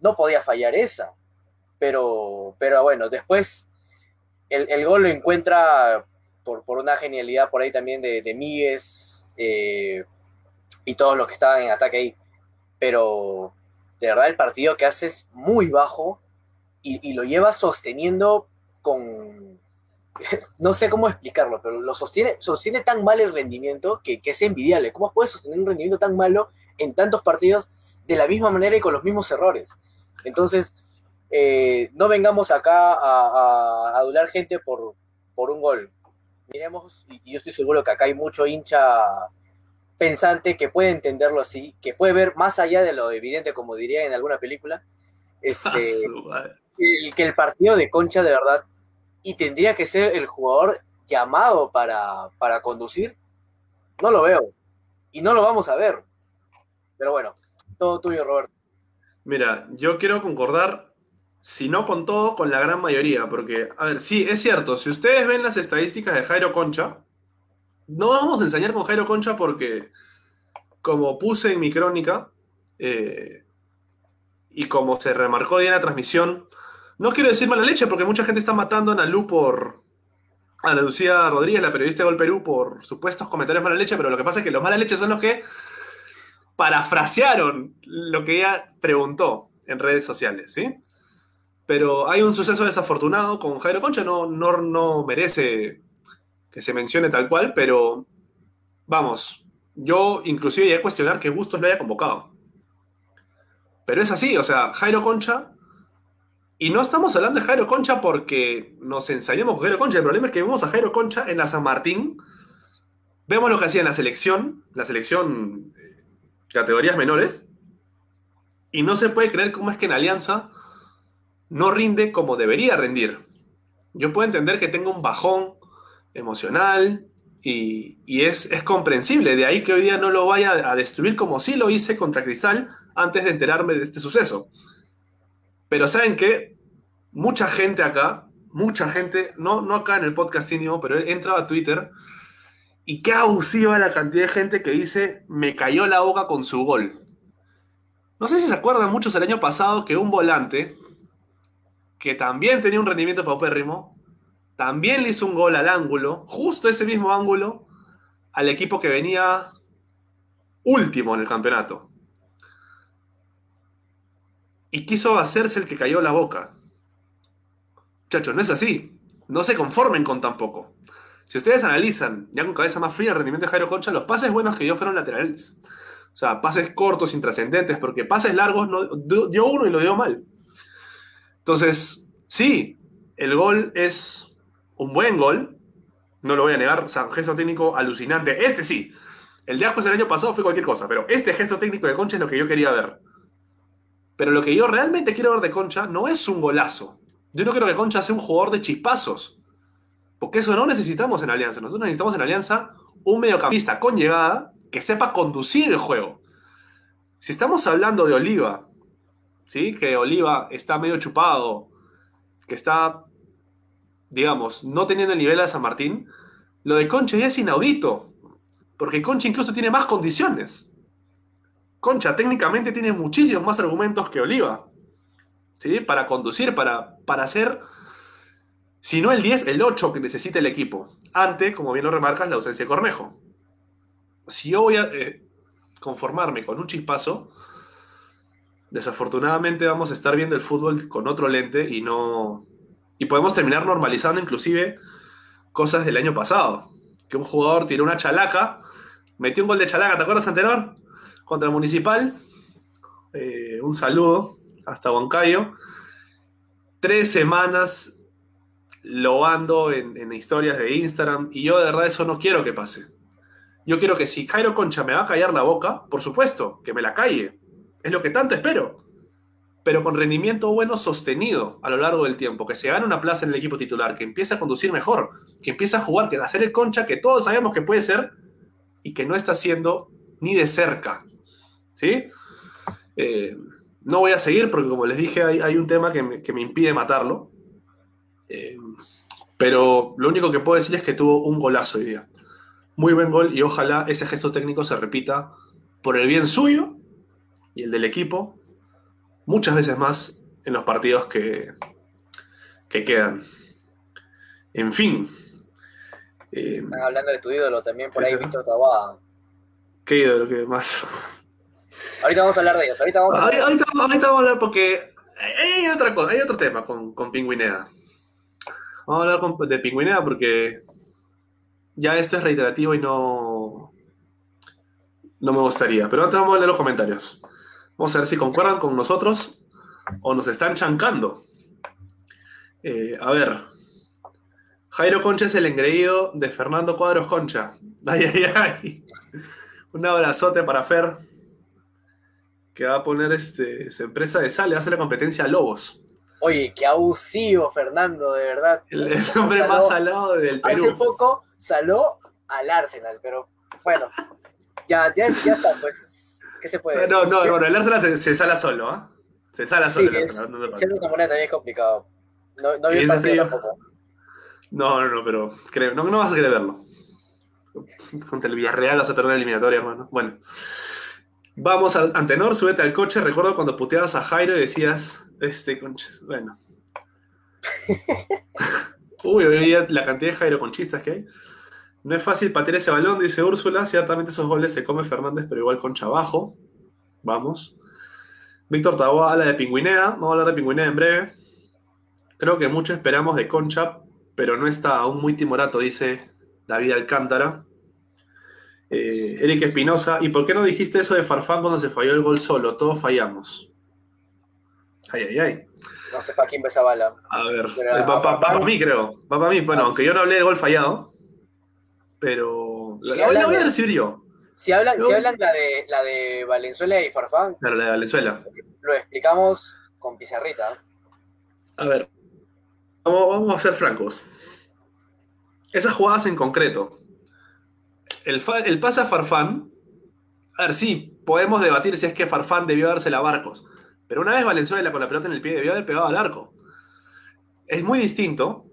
no podía fallar esa. Pero, pero bueno, después el, el gol lo encuentra por, por una genialidad por ahí también de, de Míguez eh, y todos los que estaban en ataque ahí. Pero de verdad el partido que hace es muy bajo y, lo lleva sosteniendo con... <laughs> No sé cómo explicarlo, pero lo sostiene, sostiene tan mal el rendimiento que, es envidiable. ¿Cómo puedes sostener un rendimiento tan malo en tantos partidos de la misma manera y con los mismos errores? Entonces, eh, no vengamos acá a, a- a adular gente por, por un gol. Miremos, y yo estoy seguro que acá hay mucho hincha pensante que puede entenderlo así, que puede ver más allá de lo evidente, como diría en alguna película, este, <laughs> el, que el partido de Concha de verdad, y tendría que ser el jugador llamado para, para conducir, no lo veo. Y no lo vamos a ver. Pero bueno, todo tuyo, Roberto. Mira, yo quiero concordar si no con todo, con la gran mayoría. Porque, a ver, sí, es cierto, si ustedes ven las estadísticas de Jairo Concha, no vamos a enseñar con Jairo Concha porque, como puse en mi crónica, eh, y como se remarcó bien en la transmisión, no quiero decir mala leche porque mucha gente está matando a Nalu por. A Ana Lucía Rodríguez, la periodista de Gol Perú, por supuestos comentarios mala leche, pero lo que pasa es que los mala leche son los que parafrasearon lo que ella preguntó en redes sociales, ¿sí? Pero hay un suceso desafortunado con Jairo Concha, no, no, no merece que se mencione tal cual, pero vamos, yo inclusive llegué a cuestionar que Bustos lo haya convocado. Pero es así, o sea, Jairo Concha y no estamos hablando de Jairo Concha porque nos ensañamos con Jairo Concha. El problema es que vemos a Jairo Concha en la San Martín. Vemos lo que hacía en la selección, la selección eh, categorías menores. Y no se puede creer cómo es que en Alianza no rinde como debería rendir. Yo puedo entender que tenga un bajón emocional y, es, es, comprensible. De ahí que hoy día no lo vaya a destruir como sí lo hice contra Cristal antes de enterarme de este suceso. Pero ¿saben qué? Mucha gente acá, mucha gente, no, no acá en el podcast íntimo, pero he entrado a Twitter y qué abusiva la cantidad de gente que dice me cayó la boca con su gol. No sé si se acuerdan muchos el año pasado que un volante, que también tenía un rendimiento paupérrimo, también le hizo un gol al ángulo, justo ese mismo ángulo, al equipo que venía último en el campeonato y quiso hacerse el que cayó la boca. Muchachos, no es así. No se conformen con tan poco. Si ustedes analizan, ya con cabeza más fría, el rendimiento de Jairo Concha, los pases buenos que dio fueron laterales. O sea, pases cortos, intrascendentes, porque pases largos no, dio uno y lo dio mal. Entonces, sí, el gol es un buen gol, no lo voy a negar, o sea, un gesto técnico alucinante. Este sí, el de Ascuez el año pasado fue cualquier cosa, pero este gesto técnico de Concha es lo que yo quería ver. Pero lo que yo realmente quiero ver de Concha no es un golazo. Yo no quiero que Concha sea un jugador de chispazos. Porque eso no necesitamos en Alianza. Nosotros necesitamos en Alianza un mediocampista con llegada que sepa conducir el juego. Si estamos hablando de Oliva, ¿sí? que Oliva está medio chupado, que está, digamos, no teniendo el nivel de San Martín, lo de Concha es inaudito. Porque Concha incluso tiene más condiciones. Concha técnicamente tiene muchísimos más argumentos que Oliva. ¿sí? Para conducir, para, para hacer, si no el 10, el 8 que necesita el equipo. Ante, como bien lo remarcas, la ausencia de Cornejo. Si yo voy a eh, conformarme con un chispazo, desafortunadamente vamos a estar viendo el fútbol con otro lente y no. Y podemos terminar normalizando inclusive cosas del año pasado. Que un jugador tiró una chalaca, metió un gol de chalaca, ¿te acuerdas, anterior? contra el Municipal. Eh, un saludo hasta Huancayo. Tres semanas loando en, en historias de Instagram y yo de verdad eso no quiero que pase. Yo quiero que si Jairo Concha me va a callar la boca, por supuesto, que me la calle. Es lo que tanto espero. Pero con rendimiento bueno sostenido a lo largo del tiempo, que se gane una plaza en el equipo titular, que empiece a conducir mejor, que empiece a jugar, que a hacer el Concha que todos sabemos que puede ser y que no está haciendo ni de cerca. ¿sí? Eh, no voy a seguir porque, como les dije, hay, un tema que me, impide matarlo. Eh, pero lo único que puedo decir es que tuvo un golazo hoy día. Muy buen gol y ojalá ese gesto técnico se repita por el bien suyo y el del equipo muchas veces más en los partidos que, que quedan. En fin. Eh, Están hablando de tu ídolo también por ahí, Víctor Taboada. ¿Qué ídolo? ¿Qué más? Ahorita vamos a hablar de ellos. Ahorita vamos a hablar, ahorita, vamos a hablar porque hay otra cosa, hay otro tema con, con Pingüinea. Vamos a hablar de Pingüinea porque ya esto es reiterativo y no, no me gustaría. Pero antes vamos a leer los comentarios. Vamos a ver si concuerdan con nosotros o nos están chancando. Eh, a ver. Jairo Concha es el engreído de Fernando Cuadros Concha. <laughs> Ay, ay, ay. Un abrazote para Fer que va a poner este, su empresa de sal, le hace la competencia a Lobos. Oye, qué abusivo, Fernando, de verdad. El, hombre más salado del Perú. Hace poco saló al Arsenal, pero bueno, ya, ya, ya está, pues, ¿qué se puede decir? No, no, no, el Arsenal se, sala solo, ¿ah? Se sale a Sí, sola. es, no, no, no, también es complicado. No, no vi ¿Y el partido tampoco. no, no, no, pero creo, no, no vas a querer verlo. Contra el Villarreal vas a perder la eliminatoria, hermano. Bueno. Vamos al Antenor, súbete al coche. Recuerdo cuando puteabas a Jairo y decías, este, conches, bueno. <laughs> Uy, hoy día la cantidad de Jairo conchistas que hay. No es fácil patear ese balón, dice Úrsula. Ciertamente esos goles se come Fernández, pero igual concha abajo. Vamos. Víctor Taboa habla de Pingüinea. Vamos a hablar de Pingüinea en breve. Creo que mucho esperamos de Concha, pero no está aún muy timorato, dice David Alcántara. Eh, Eric Espinosa, ¿y por qué no dijiste eso de Farfán cuando se falló el gol solo? Todos fallamos. Ay, ay, ay. No sé para quién va esa bala. A ver, eh, va, Farfán- para mí, creo. Va para mí. Bueno, Ah, aunque sí. yo no hablé del gol fallado, pero la, Si la- la hablan voy a de- recibir yo. Si hablan, si hablan la de la de Valenzuela y Farfán, Claro, la de Valenzuela. lo explicamos con pizarrita. A ver, vamos, vamos a ser francos. Esas jugadas en concreto. El, fa- el pase a Farfán. A ver, sí, podemos debatir si es que Farfán debió dársela a Barcos. Pero una vez Valenzuela con la pelota en el pie debió haber pegado al arco. Es muy distinto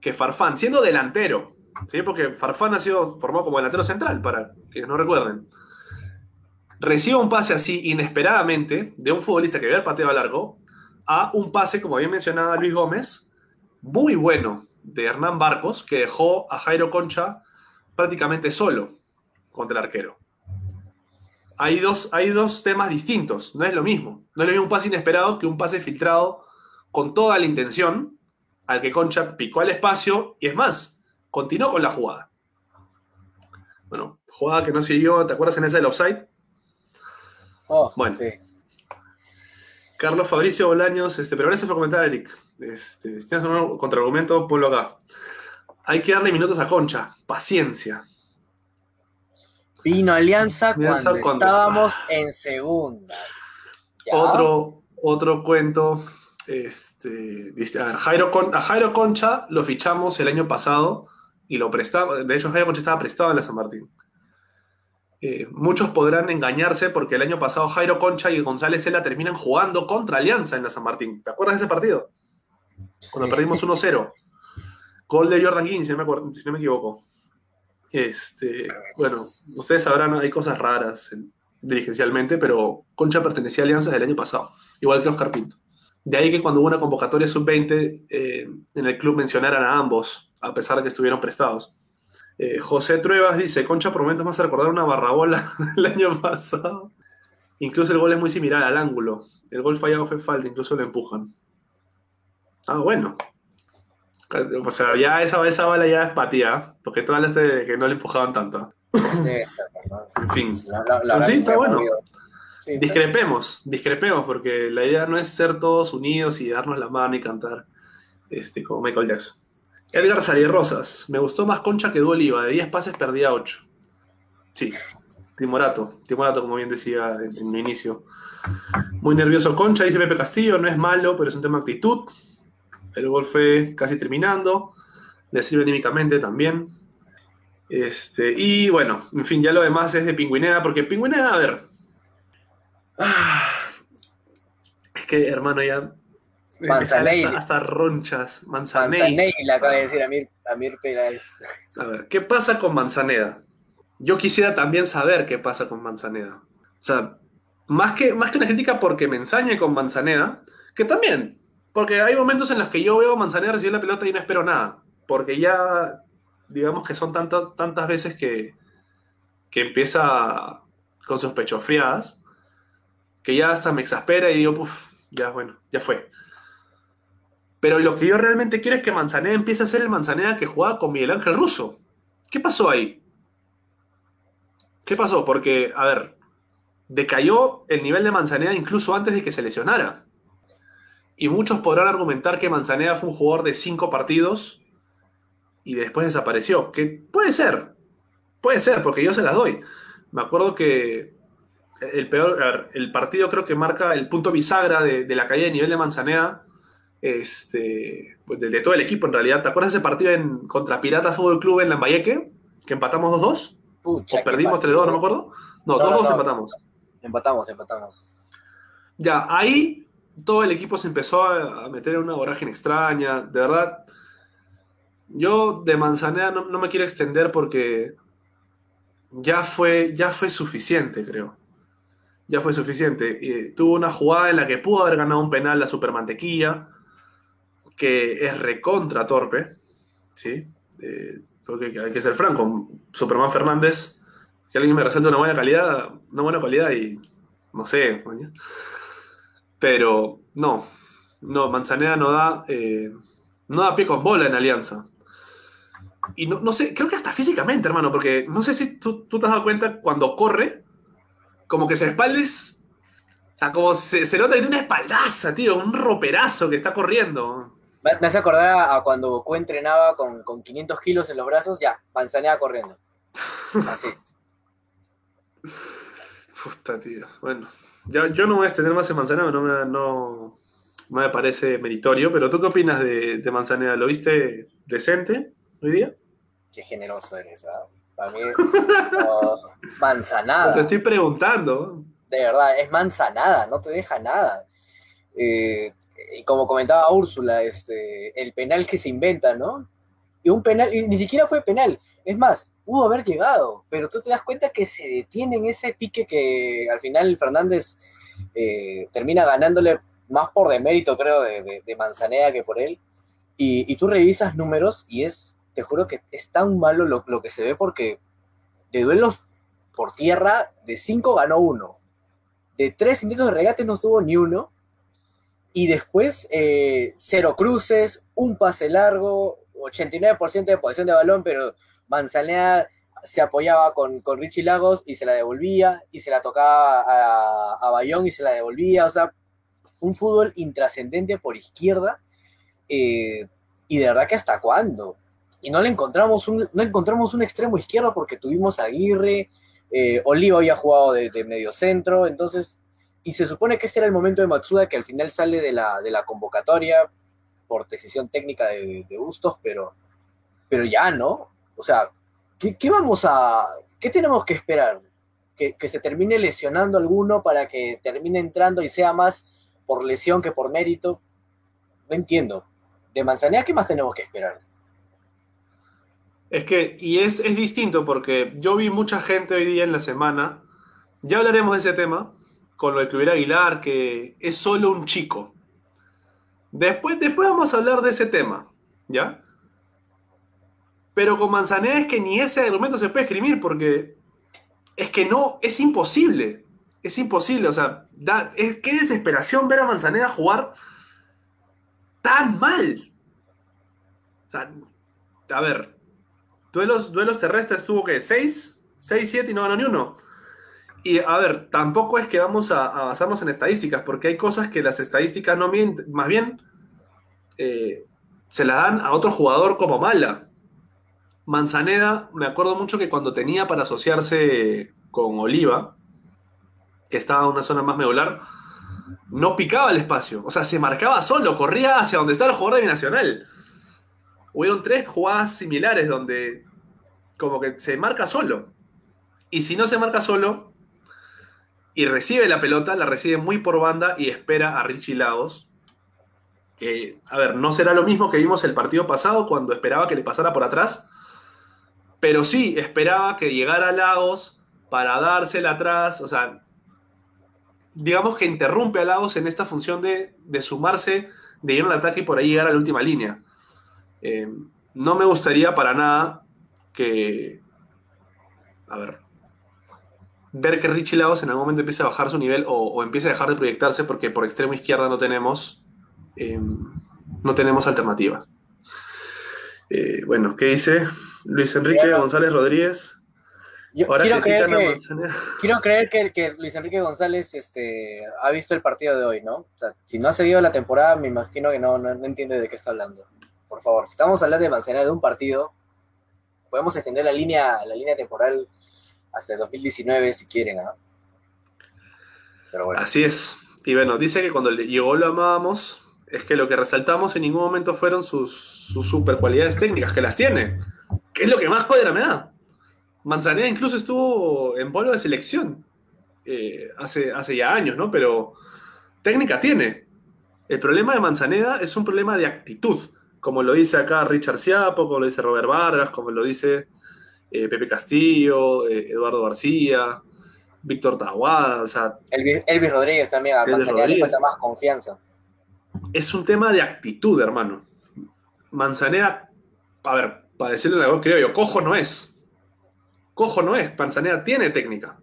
que Farfán, siendo delantero, ¿sí? porque Farfán ha sido formado como delantero central, para que no recuerden. Reciba un pase así inesperadamente de un futbolista que había pateado al arco a un pase, como bien mencionaba Luis Gómez, muy bueno de Hernán Barcos, que dejó a Jairo Concha prácticamente solo contra el arquero. Hay dos, hay dos temas distintos, no es lo mismo. No es lo un pase inesperado que un pase filtrado con toda la intención, al que Concha picó al espacio y es más, continuó con la jugada. Bueno, jugada que no siguió, ¿te acuerdas en esa del offside? Oh, Bueno. sí. Carlos Fabricio Bolaños, este, pero gracias por comentar, Eric. Este, si tienes un contraargumento, ponlo acá. Hay que darle minutos a Concha, paciencia. Vino Alianza Alianza cuando, cuando estábamos en segunda. Ya. Otro, otro cuento. Este, a, ver, Jairo Con- a Jairo Concha lo fichamos el año pasado y lo prestamos. De hecho, Jairo Concha estaba prestado en la San Martín. Eh, muchos podrán engañarse porque el año pasado Jairo Concha y González Cela terminan jugando contra Alianza en la San Martín. ¿Te acuerdas de ese partido? Cuando Sí. perdimos 1-0. Gol de Jordan King, si no me, acuerdo- si no me equivoco. Este, bueno, ustedes sabrán, hay cosas raras en- dirigencialmente, pero Concha pertenecía a Alianza del año pasado, igual que Oscar Pinto. De ahí que cuando hubo una convocatoria sub-20 eh, en el club mencionaran a ambos, a pesar de que estuvieron prestados. Eh, José Truebas dice, Concha por momentos más a recordar una barrabola <laughs> del año pasado. Incluso el gol es muy similar al ángulo. El gol fallado fue falta, incluso lo empujan. Ah, bueno. O sea, ya esa, esa bala ya es patía, porque tú hablaste de que no le empujaban tanto. <laughs> En fin, La- la- la Pero sí, está bueno. Sí, discrepemos, discrepemos, porque la idea no es ser todos unidos y darnos la mano y cantar este, como Michael Jackson. Edgar Sarier Rosas, me gustó más Concha que Duoliva, de 10 pases perdía 8. Sí, Timorato, Timorato, como bien decía en, mi inicio. Muy nervioso Concha, dice Pepe Castillo, no es malo, pero es un tema de actitud. El gol fue casi terminando, le sirve anímicamente también. Este, y bueno, en fin, ya lo demás es de Pingüinea, porque Pingüinea, a ver. ah, es que, hermano, ya. <laughs> Manzanelli. Hasta, hasta ronchas. Manzanelli. Manzanelli le acaba de decir a Mir, a Mir Peláez. <laughs> A ver, ¿qué pasa con Manzaneda? Yo quisiera también saber qué pasa con Manzaneda. O sea, más que, más que una crítica porque me ensañe con Manzaneda, que también, porque hay momentos en los que yo veo a Manzaneda recibir la pelota y no espero nada. Porque ya, digamos que son tantas tantas veces que, que empieza con sus pechofriadas, que ya hasta me exaspera y digo, puff, ya bueno, ya fue. Pero lo que yo realmente quiero es que Manzaneda empiece a ser el Manzaneda que jugaba con Miguel Ángel Russo. ¿Qué pasó ahí? ¿Qué pasó? Porque, a ver, decayó el nivel de Manzaneda incluso antes de que se lesionara. Y muchos podrán argumentar que Manzaneda fue un jugador de cinco partidos y después desapareció. Que puede ser, puede ser, porque yo se las doy. Me acuerdo que el peor, el partido creo que marca el punto bisagra de, de la caída de nivel de Manzaneda este, pues de, de todo el equipo en realidad. ¿Te acuerdas de ese partido en, contra Pirata Fútbol Club en Lambayeque? Que empatamos 2-2. Pucha, O perdimos partido. 3-2, no me acuerdo. No, No, 2-2 no, no. empatamos. Empatamos, empatamos. Ya, ahí todo el equipo se empezó a, a meter en una vorágine extraña. De verdad, yo de Manzanera no, me quiero extender porque ya fue, ya fue suficiente, creo. Ya fue suficiente. Y tuvo una jugada en la que pudo haber ganado un penal la Supermantequilla, que es recontra torpe, ¿sí? Eh, porque hay que ser franco. Superman Fernández, que alguien me resalta una buena calidad, una buena calidad y no sé, pero no, no, Manzanera no da, eh, no da pie con bola en Alianza. Y no, no sé, creo que hasta físicamente, hermano, porque no sé si tú, tú te has dado cuenta cuando corre, como que se espaldes, o sea, como se, se nota que tiene una espaldaza, tío, un roperazo que está corriendo. Me hace acordar a, a cuando Goku entrenaba con, con 500 kilos en los brazos, ya, manzaneaba corriendo. Así. Puta, tío. Bueno, ya, yo no voy a extender más en Manzanera, no me, no, no me parece meritorio, pero ¿tú qué opinas de, de Manzanera? ¿Lo viste decente hoy día? Qué generoso eres, ¿ah? Para mí es oh, <laughs> manzanada. Te estoy preguntando. de verdad, es manzanada, no te deja nada. Eh, y como comentaba Úrsula, este, el penal que se inventa, ¿no? Y un penal, y ni siquiera fue penal, es más, pudo haber llegado, pero tú te das cuenta que se detiene en ese pique que al final Fernández eh, termina ganándole más por demérito, creo, de, de, de Manzaneda que por él. Y, y tú revisas números y es, te juro que es tan malo lo, lo que se ve porque de duelos por tierra, de 5 ganó uno. De tres intentos de regate no tuvo ni uno. Y después, eh, cero cruces, un pase largo, 89% de posición de balón, pero Manzanea se apoyaba con, con Richie Lagos y se la devolvía, y se la tocaba a, Bayón y se la devolvía. O sea, un fútbol intrascendente por izquierda. eh, y de verdad que hasta cuándo. Y no le encontramos un, no encontramos un extremo izquierdo porque tuvimos a Aguirre, eh, Oliva había jugado de medio centro, entonces, y se supone que ese era el momento de Matsuda que al final sale de la, de la convocatoria por decisión técnica de, de Bustos, pero, pero ya, ¿no? O sea, ¿qué, vamos a, qué tenemos que esperar? Que, que, se termine lesionando alguno para que termine entrando y sea más por lesión que por mérito. No entiendo. De Manzanea, ¿qué más tenemos que esperar? Es que, y es, es distinto porque yo vi mucha gente hoy día en la semana, ya hablaremos de ese tema, con lo de Cluber Aguilar, que es solo un chico. Después, después vamos a hablar de ese tema, ¿ya? Pero con Manzanera es que ni ese argumento se puede escribir porque es que no, es imposible. Es imposible, o sea, es, qué desesperación ver a Manzanera jugar tan mal. O sea, a ver, duelos, duelos terrestres tuvo que 6, 6, 7 y no ganó ni uno. Y a ver, tampoco es que vamos a, a, basarnos en estadísticas, porque hay cosas que las estadísticas no mienten, más bien eh, se la dan a otro jugador como mala. Manzaneda, me acuerdo mucho que cuando tenía para asociarse con Oliva, que estaba en una zona más medular, no picaba el espacio. O sea, se marcaba solo, corría hacia donde estaba el jugador de Binacional. Hubieron tres jugadas similares donde como que se marca solo. Y si no se marca solo y recibe la pelota, la recibe muy por banda y espera a Richie Lagos. Que, a ver, no será lo mismo que vimos el partido pasado cuando esperaba que le pasara por atrás. Pero sí, esperaba que llegara Lagos para dársela atrás. O sea, digamos que interrumpe a Lagos en esta función de, de sumarse, de ir al ataque y por ahí llegar a la última línea. Eh, no me gustaría para nada que. A ver. Ver que Richie Lagos en algún momento empiece a bajar su nivel o, o empiece a dejar de proyectarse porque por extremo izquierda no tenemos. Eh, no tenemos alternativas. Eh, bueno, ¿qué dice Luis Enrique. González Rodríguez? Yo Ahora quiero creer, que, <laughs> quiero creer que, que Luis Enrique González este, ha visto el partido de hoy, ¿no? O sea, si no ha seguido la temporada, me imagino que no, no, no entiende de qué está hablando. Por favor, si estamos hablando de Manzanera de un partido, podemos extender la línea, la línea temporal hasta el 2019 si quieren, ¿ah? Pero bueno. Así es. Y bueno, dice que cuando le llegó lo amábamos, es que lo que resaltamos en ningún momento fueron sus, super cualidades técnicas, que las tiene. Que es lo que más cuadra me da. Manzanera incluso estuvo en polo de selección eh, hace, hace ya años, ¿no? Pero técnica tiene. El problema de Manzaneda es un problema de actitud, como lo dice acá Richard Ciapo, como lo dice Robert Vargas, como lo dice eh, Pepe Castillo, eh, Eduardo García, Víctor Taguada, o sea... Elvis, Elvis Rodríguez también, a le falta más confianza. es un tema de actitud, hermano. Manzanera, a ver, para decirlo en algo creo yo, cojo no es. Cojo no es. Manzanera tiene técnica.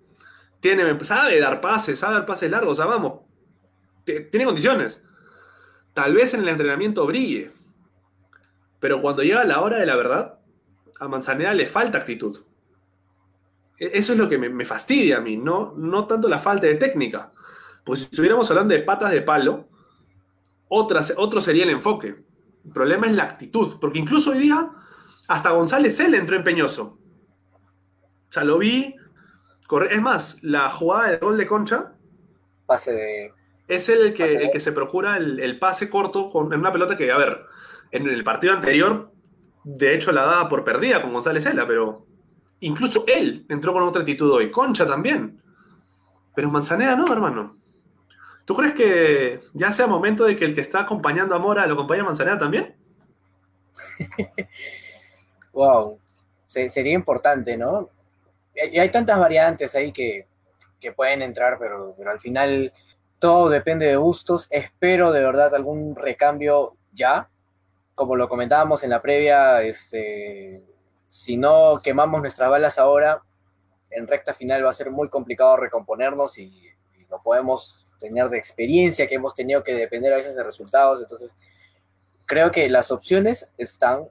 Tiene, sabe dar pases, sabe dar pases largos, o sea, vamos. Tiene condiciones. Tal vez en el entrenamiento brille. Pero cuando llega la hora de la verdad, a Manzanera le falta actitud. E- Eso es lo que me, me fastidia a mí, no, no tanto la falta de técnica. Pues si estuviéramos hablando de patas de palo, otra, otro sería el enfoque. El problema es la actitud, porque incluso hoy día hasta González él entró empeñoso. O sea, lo vi. correr- Es más, la jugada del gol de Concha Pase de. es el que, el que se procura el, el pase corto con, en una pelota que, a ver, en el partido anterior, de hecho la daba por perdida con González Cela, pero incluso él entró con otra actitud hoy. Concha también. Pero Manzaneda no, hermano. ¿Tú crees que ya sea momento de que el que está acompañando a Mora lo acompañe a Manzaneda también? <laughs> Wow. Se- sería importante, ¿no? Y hay tantas variantes ahí que, que pueden entrar, pero, pero al final todo depende de gustos. Espero de verdad algún recambio ya. Como lo comentábamos en la previa, este, si no quemamos nuestras balas ahora, en recta final va a ser muy complicado recomponernos y, y lo podemos tener de experiencia que hemos tenido que depender a veces de resultados. Entonces, creo que las opciones están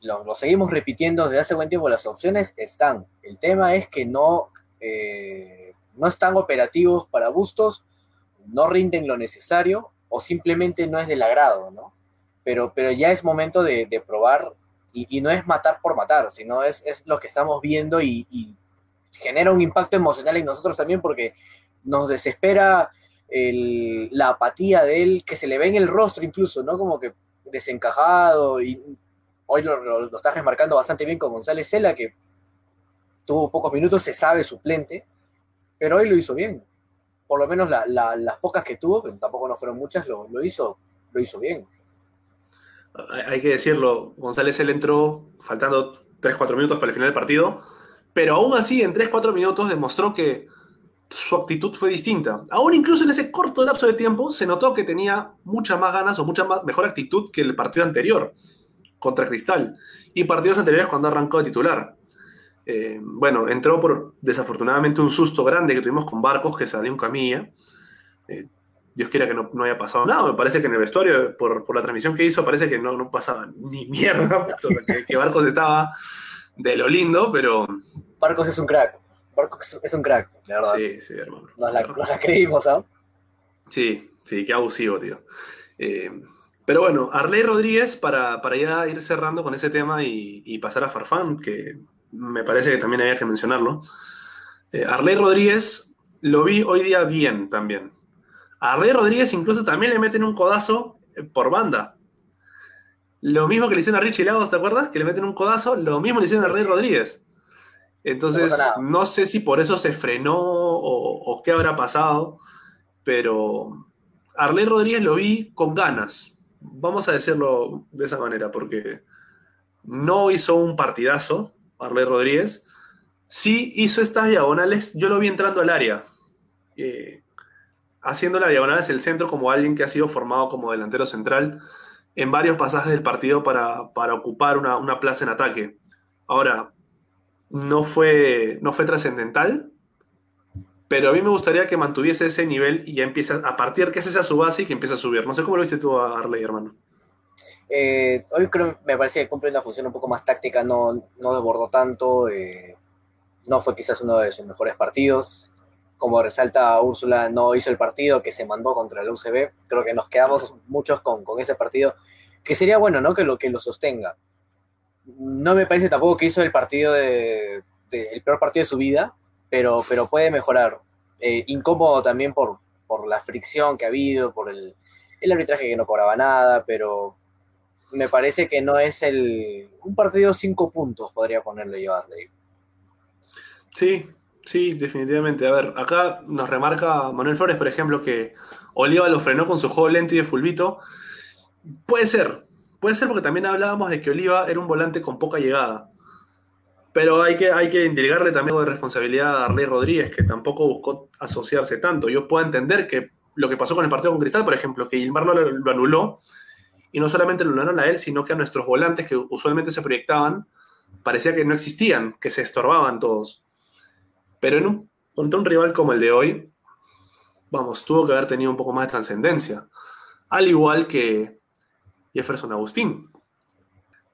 lo, lo seguimos repitiendo desde hace buen tiempo, las opciones están. El tema es que no, eh, no están operativos para Bustos, no rinden lo necesario o simplemente no es del agrado, ¿no? Pero, pero ya es momento de, de probar y, y no es matar por matar, sino es, es lo que estamos viendo y, genera un impacto emocional en nosotros también porque nos desespera el- la apatía de él, que se le ve en el rostro incluso, ¿no? Como que desencajado y hoy lo, lo, lo estás remarcando bastante bien con González Cela, que tuvo pocos minutos, se sabe suplente, pero hoy lo hizo bien. Por lo menos la, la, las pocas que tuvo, que tampoco no fueron muchas, lo, lo, hizo, lo hizo bien. Hay, que decirlo, González él entró faltando 3-4 minutos para el final del partido, pero aún así en 3-4 minutos demostró que su actitud fue distinta. Aún incluso en ese corto lapso de tiempo se notó que tenía muchas más ganas o mucha más, mejor actitud que el partido anterior contra Cristal y partidos anteriores cuando arrancó de titular. Eh, bueno, entró por desafortunadamente un susto grande que tuvimos con Barcos que salió en camilla. Eh, Dios quiera que no, no, haya pasado nada. Me parece que en el vestuario, por, por la transmisión que hizo, parece que no, no pasaba ni mierda. <laughs> Que, que, Barcos estaba de lo lindo, pero. Barcos es un crack. Barcos es un crack, la verdad. Sí, sí, hermano. Nos la, nos la creímos, ¿ah? ¿eh? Sí, sí, qué abusivo, tío. Eh, pero bueno, Arley Rodríguez, para, para, ya ir cerrando con ese tema y, y, pasar a Farfán, que me parece que también había que mencionarlo. Eh, Arley Rodríguez lo vi hoy día bien también. A Rodríguez incluso también le meten un codazo eh, por banda. Lo mismo que le hicieron a Richie Lagos, ¿te acuerdas? Que le meten un codazo, lo mismo le hicieron a Arley Rodríguez. Entonces, no, no, sé si por eso se frenó o, o qué habrá pasado, pero Arley Rodríguez lo vi con ganas. Vamos a decirlo de esa manera, porque no hizo un partidazo, Arley Rodríguez. Sí hizo estas diagonales, yo lo vi entrando al área, eh, haciendo las diagonales el centro como alguien que ha sido formado como delantero central en varios pasajes del partido para, para ocupar una, una, plaza en ataque. Ahora, no fue, no fue trascendental, pero a mí me gustaría que mantuviese ese nivel y ya empiece a partir que esa sea su base y que empiece a subir. No sé cómo lo viste tú a Arley, hermano. Eh, hoy creo me parece que cumple una función un poco más táctica, no, no desbordó tanto, eh, no fue quizás uno de sus mejores partidos. Como resalta Úrsula, no hizo el partido que se mandó contra el UCB. Creo que nos quedamos muchos con, con ese partido, que sería bueno, ¿no? Que lo, que lo sostenga. No me parece tampoco que hizo el partido de, de el peor partido de su vida, pero, pero puede mejorar. Eh, incómodo también por, por la fricción que ha habido, por el, el arbitraje que no cobraba nada, pero me parece que no es el. Un partido cinco puntos, podría ponerle yo a Arley. Sí, Sí, definitivamente. A ver, acá nos remarca Manuel Flores, por ejemplo, que Oliva lo frenó con su juego lento y de fulbito. Puede ser, puede ser porque también hablábamos de que Oliva era un volante con poca llegada. Pero hay que, hay que indicarle también de responsabilidad a Arley Rodríguez, que tampoco buscó asociarse tanto. Yo puedo entender que lo que pasó con el partido con Cristal, por ejemplo, que Gilmar lo, lo anuló, y no solamente lo anularon a él, sino que a nuestros volantes que usualmente se proyectaban, parecía que no existían, que se estorbaban todos. Pero en un, contra un rival como el de hoy, vamos, tuvo que haber tenido un poco más de trascendencia. Al igual que Jefferson Agustín.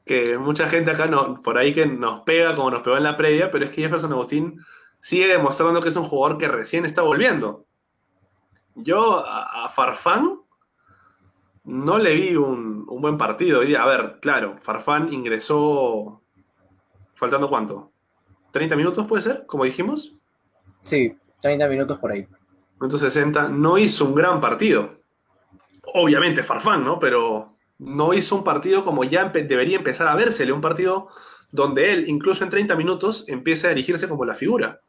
Que mucha gente acá no, por ahí que nos pega como nos pegó en la previa, pero es que Jefferson Agustín sigue demostrando que es un jugador que recién está volviendo. Yo a, Farfán no le vi un, un buen partido. A ver, claro, Farfán ingresó faltando cuánto? ¿30 minutos puede ser? Como dijimos. Sí, 30 minutos por ahí. Minuto 60. No hizo un gran partido. Obviamente Farfán, ¿no? Pero no hizo un partido como ya debería empezar a vérsele. Un partido donde él, incluso en 30 minutos, empieza a erigirse como la figura.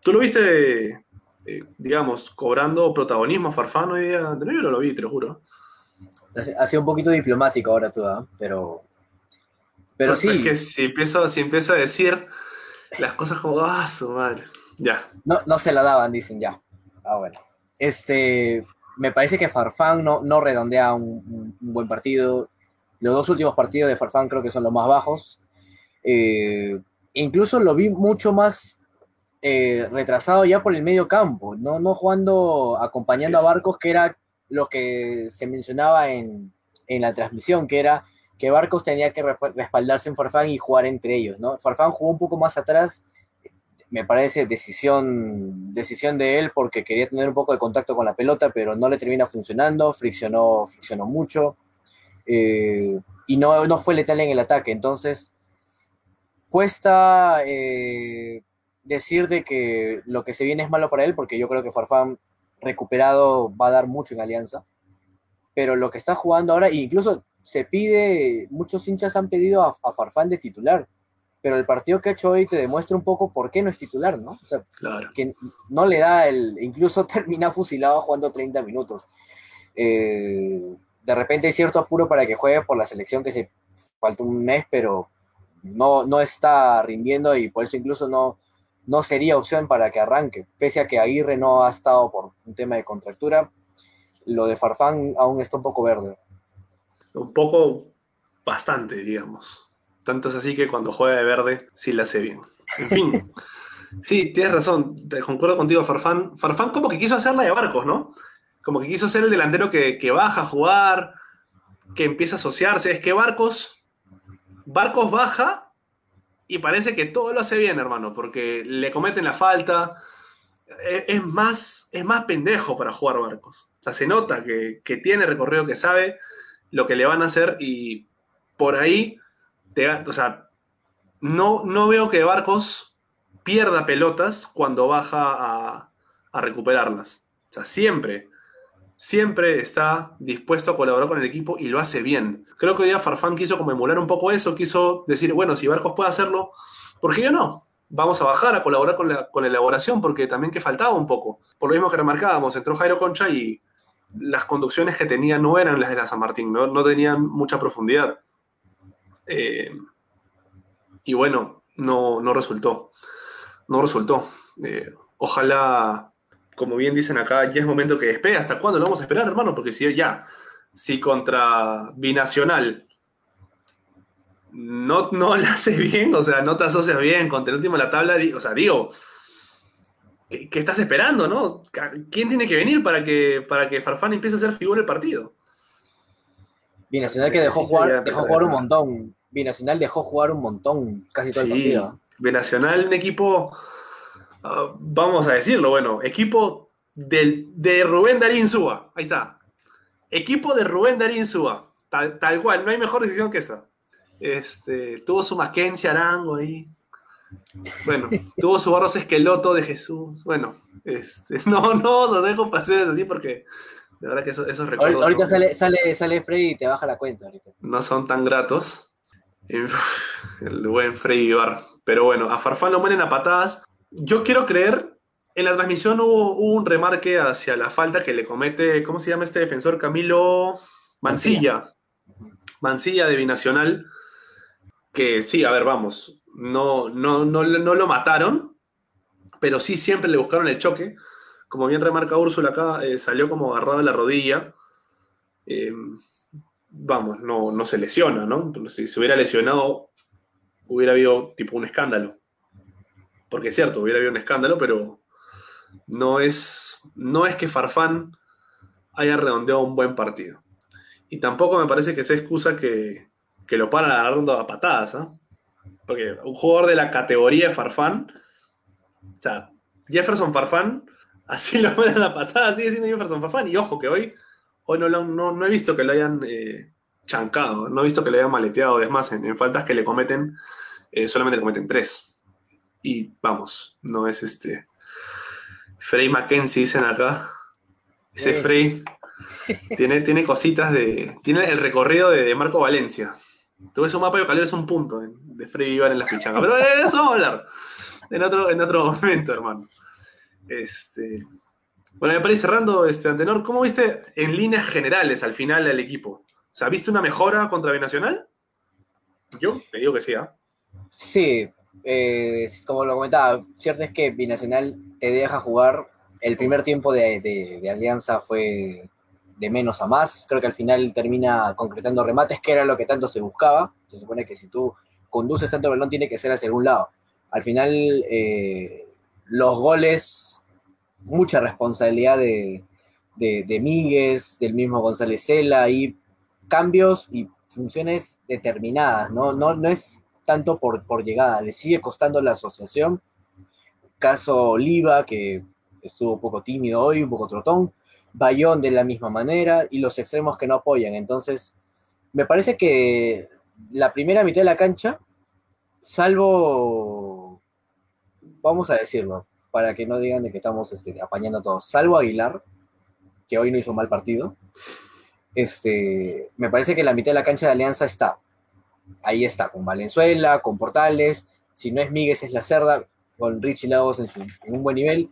¿Tú lo viste, eh, digamos, cobrando protagonismo a Farfán hoy día? Yo no lo vi, te lo juro. Ha sido un poquito diplomático ahora tú, ¿eh? pero pero sí. Es que si empiezo, si empiezo a decir las cosas como, ah, su madre. Ya. No, no se la daban, dicen ya. Ah, bueno. Este, me parece que Farfán no, no redondea un, buen partido. Los dos últimos partidos de Farfán creo que son los más bajos. Eh, incluso lo vi mucho más eh, retrasado ya por el medio campo, no, no jugando, acompañando a Barcos, que era lo que se mencionaba en, en la transmisión, que era que Barcos tenía que respaldarse en Farfán y jugar entre ellos, ¿no? Farfán jugó un poco más atrás, me parece decisión, decisión de él porque quería tener un poco de contacto con la pelota, pero no le termina funcionando, friccionó, friccionó mucho eh, y no, no fue letal en el ataque, entonces cuesta eh, decir de que lo que se viene es malo para él, porque yo creo que Farfán recuperado va a dar mucho en Alianza, pero lo que está jugando ahora, incluso se pide, muchos hinchas han pedido a, Farfán de titular, pero el partido que ha hecho hoy te demuestra un poco por qué no es titular, ¿no? O sea, que no le da el, incluso <laughs> termina fusilado jugando 30 minutos. Eh, de repente hay cierto apuro para que juegue por la selección que se falta un mes, pero no, no está rindiendo y por eso incluso no, no sería opción para que arranque, pese a que Aguirre no ha estado por un tema de contractura, lo de Farfán aún está un poco verde un poco bastante, digamos. Tanto es así que cuando juega de verde sí la hace bien. En fin. <laughs> sí, tienes razón. Te concuerdo contigo, Farfán. Farfán como que quiso hacerla de Barcos, ¿no? Como que quiso ser el delantero que, baja a jugar, que empieza a asociarse. Es que Barcos, Barcos baja y parece que todo lo hace bien, hermano, porque le cometen la falta. Es, más, es más pendejo para jugar Barcos. O sea, se nota que, que tiene recorrido, que sabe lo que le van a hacer y por ahí, o sea, no, no veo que Barcos pierda pelotas cuando baja a, recuperarlas. O sea, siempre, siempre está dispuesto a colaborar con el equipo y lo hace bien. Creo que hoy día Farfán quiso como emular un poco eso, quiso decir, bueno, si Barcos puede hacerlo, ¿por qué yo no? Vamos a bajar a colaborar con la, con la elaboración porque también que faltaba un poco. Por lo mismo que remarcábamos, entró Jairo Concha y las conducciones que tenía no eran las de la San Martín, no, tenían mucha profundidad. Eh, y bueno, no, no, resultó. No resultó. Eh, ojalá, como bien dicen acá, ya es momento que despegue. ¿Hasta cuándo lo vamos a esperar, hermano? Porque si ya, si contra Binacional no, no <laughs> la hace bien, o sea, no te asocias bien contra el último de la tabla, o sea, digo, ¿Qué, estás esperando, no? ¿Quién tiene que venir para que, para que Farfán empiece a ser figura del partido? Binacional que dejó jugar, dejó jugar un montón. Binacional dejó jugar un montón, casi todo el partido. Binacional, un equipo, ah, vamos a decirlo, bueno, equipo de Rubén Darín Suba, ahí está. Equipo de Rubén Darín Suba, tal, tal cual, no hay mejor decisión que esa. Este, tuvo su Mackenzie Arango ahí, bueno, tuvo su barros esqueloto de Jesús. Bueno, este, <laughs> no, no os dejo paseos así porque de verdad que esos, esos recuerdos. Ahorita, sale, sale, sale Freddy y te baja la cuenta. No son tan gratos. El buen Freddy Ibar. Pero bueno, a Farfán lo mueren a patadas. yo quiero creer, en la transmisión hubo, hubo un remarque hacia la falta que le comete, ¿cómo se llama este defensor? Camilo Mancilla. Mancilla de Binacional, que sí, a ver, vamos, no, no, no, no lo mataron, pero sí siempre le buscaron el choque. Como bien remarca Úrsula acá, eh, salió como agarrado de la rodilla. Eh, vamos, no, no se lesiona, ¿no? Si se hubiera lesionado, hubiera habido tipo un escándalo. Porque es cierto, hubiera habido un escándalo, pero no es, no es que Farfán haya redondeado un buen partido. Y tampoco me parece que sea excusa que, que lo paran agarrando a patadas, ¿ah? Porque un jugador de la categoría de Farfán, o sea, Jefferson Farfán, <laughs> así lo ponen la patada, sigue siendo Jefferson Farfán. Y ojo que hoy, hoy no, no, no he visto que lo hayan eh, chancado, no he visto que lo hayan maleteado. Es más, en, faltas que le cometen, eh, solamente le cometen tres. Y vamos, no es este. Frey Mackenzie, dicen acá. Ese Frey <laughs> tiene, tiene cositas de. Tiene el recorrido de, Marco Valencia. Tú ves un mapa y es un punto de Frey Iván en las pichangas. Pero de eso vamos a hablar en otro, en otro <laughs> momento, hermano. Este. Bueno, me parece cerrando, este, Antenor, ¿cómo viste en líneas generales al final el equipo? O sea, ¿viste una mejora contra Binacional? Yo te digo que sí, ¿ah? Sí, eh, como lo comentaba, cierto es que Binacional te deja jugar. El primer tiempo de, Alianza fue de menos a más. Creo que al final termina concretando remates, que era lo que tanto se buscaba. Se supone que si tú conduces tanto balón, tiene que ser hacia algún lado. Al final, eh, los goles, mucha responsabilidad de, de, del mismo González Cela, y cambios y funciones determinadas, ¿no? No, no es tanto por, por llegada, le sigue costando la asociación. Caso Oliva, que estuvo un poco tímido hoy, un poco trotón. Bayón de la misma manera y los extremos que no apoyan. Entonces, me parece que la primera mitad de la cancha, salvo, vamos a decirlo, para que no digan de que estamos este, apañando a todos, salvo Aguilar, que hoy no hizo mal partido, este, me parece que la mitad de la cancha de Alianza está ahí está, con Valenzuela, con Portales, si no es Míguez es la Cerda, con Richie Lagos en, un buen nivel,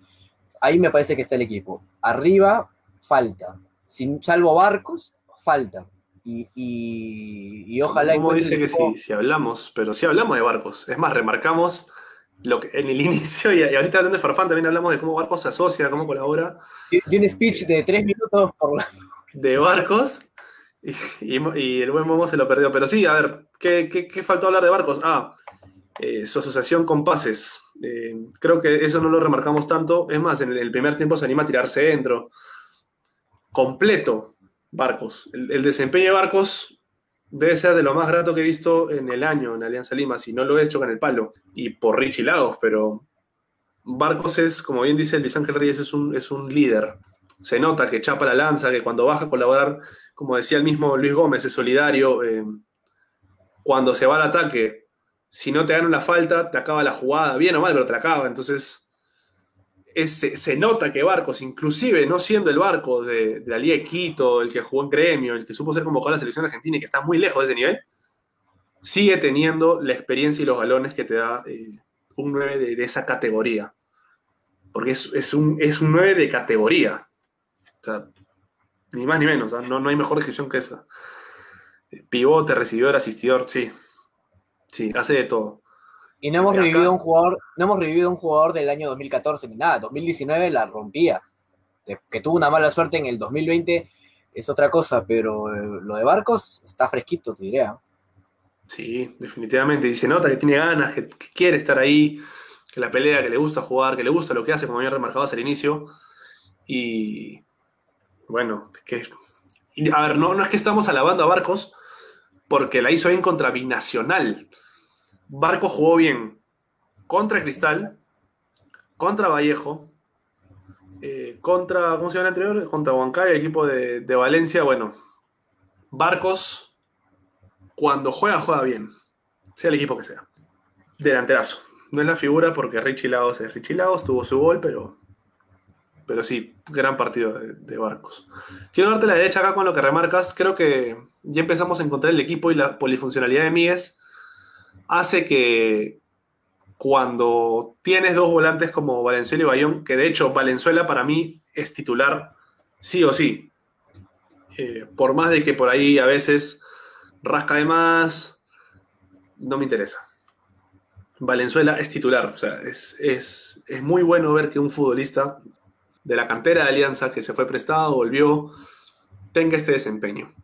ahí me parece que está el equipo. Arriba, falta. Sin, salvo Barcos, falta. Y, y, ojalá... Como dice que sí, si hablamos, pero si hablamos de Barcos. Es más, remarcamos lo que, en el <laughs> inicio y, ahorita hablando de Farfán también hablamos de cómo Barcos se asocia, cómo colabora. Y un speech de tres minutos por De Barcos y, el buen Momo se lo perdió. Pero sí, a ver, ¿qué, qué, faltó hablar de Barcos? Ah, eh, su asociación con Pases. Eh, creo que eso no lo remarcamos tanto. Es más, en el primer tiempo se anima a tirarse dentro. Completo, Barcos. El, desempeño de Barcos debe ser de lo más grato que he visto en el año en Alianza Lima. Si no lo he hecho con el palo. Y por Richie Lagos, pero Barcos es, como bien dice Luis Ángel Reyes, es un, es un líder se nota que chapa la lanza, que cuando baja a colaborar, como decía el mismo Luis Gómez, es solidario. Eh, cuando se va al ataque, si no te dan una falta, te acaba la jugada, bien o mal, pero te la acaba. Entonces, se, nota que Barcos, inclusive no siendo el barco de, la Liga de Quito, el que jugó en gremio, el que supo ser convocado a la selección argentina y que está muy lejos de ese nivel, sigue teniendo la experiencia y los galones que te da eh, un 9 de, esa categoría. Porque es, un, es un 9 de categoría. O sea, ni más ni menos, no, no hay mejor descripción que esa. Pivote, recibidor, asistidor, sí. Sí, hace de todo. Y no hemos revivido un jugador, no hemos revivido un jugador del año 2014 ni nada. 2019 la rompía. Que tuvo una mala suerte en el 2020 es otra cosa, pero eh, lo de Barcos está fresquito, te diría. Sí, definitivamente. Y se nota que tiene ganas, que, quiere estar ahí, que la pelea, que le gusta jugar, que le gusta lo que hace, como había remarcado al inicio. Y, bueno, que. A ver, no, no es que estamos alabando a Barcos porque la hizo bien contra Binacional. Barcos jugó bien contra Cristal, contra Vallejo, eh, contra, ¿cómo se llama el anterior? Contra Huancay, el equipo de, Valencia. Bueno, Barcos, cuando juega, juega bien, sea el equipo que sea. Delanterazo. No es la figura porque Richie Lagos es Richie Lagos, tuvo su gol, pero pero sí, gran partido de, Barcos. Quiero darte la derecha acá con lo que remarcas. Creo que ya empezamos a encontrar el equipo y la polifuncionalidad de Mies hace que cuando tienes dos volantes como Valenzuela y Bayón, que de hecho Valenzuela para mí es titular sí o sí. Eh, por más de que por ahí a veces rasca de más, no me interesa. Valenzuela es titular, o sea, es, es, es muy bueno ver que un futbolista de la cantera de Alianza que se fue prestado, volvió, tenga este desempeño.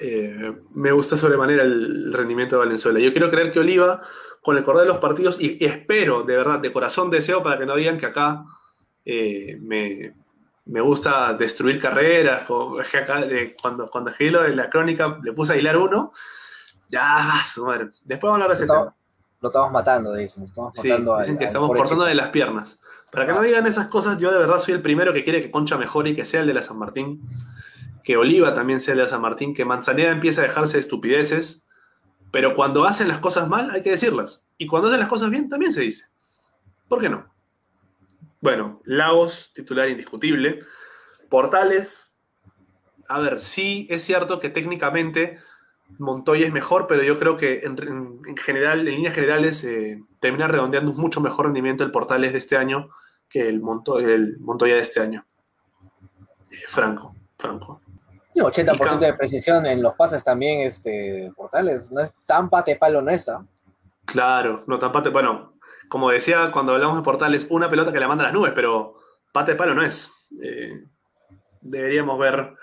Eh, me gusta sobremanera el rendimiento de Valenzuela. Yo quiero creer que Oliva, con el correr de los partidos, y, y espero, de verdad, de corazón deseo para que no digan que acá eh, me, me, gusta destruir carreras, como, es que acá, de, cuando, cuando lo de la crónica le puse a hilar uno, ya, madre. Después vamos a hablar de ese tema. lo estamos matando, dicen. Estamos Sí, matando al- dicen que al estamos cortando de las piernas. Para que no Ah, digan esas cosas, yo de verdad soy el primero que quiere que Concha mejore y que sea el de la San Martín. Que Oliva también sea de San Martín. Que Manzanera empiece a dejarse de estupideces. Pero cuando hacen las cosas mal, hay que decirlas. Y cuando hacen las cosas bien, también se dice. ¿Por qué no? Bueno, Lagos, titular indiscutible. Portales. A ver, sí es cierto que técnicamente Montoya es mejor, pero yo creo que en, en- en general, en líneas generales, eh, termina redondeando un mucho mejor rendimiento el Portales de este año que el Montoya de este año. Eh, Franco, Franco. Sí, 80% Y de precisión en los pases también, este, portales. No es tan pate palo, no es, ¿ah? Claro, no tan pate. Bueno, como decía cuando hablamos de Portales, una pelota que la manda a las nubes, pero pate palo no es. Eh, deberíamos ver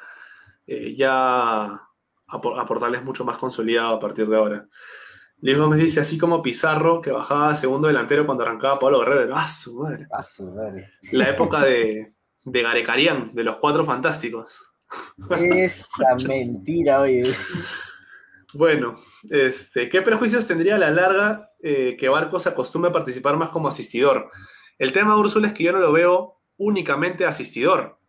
eh, ya a, Por- a Portales mucho más consolidado a partir de ahora. Luis Gómez dice, así como Pizarro, que bajaba segundo delantero cuando arrancaba Pablo Guerrero. ¡Ah, su madre! Ah, su madre. La época de, de Garecarian, de los cuatro fantásticos. Esa mentira, oye. Bueno, este, ¿qué prejuicios tendría a la larga eh, que Barcos se acostumbre a participar más como asistidor? El tema de Úrsula es que yo no lo veo únicamente asistidor.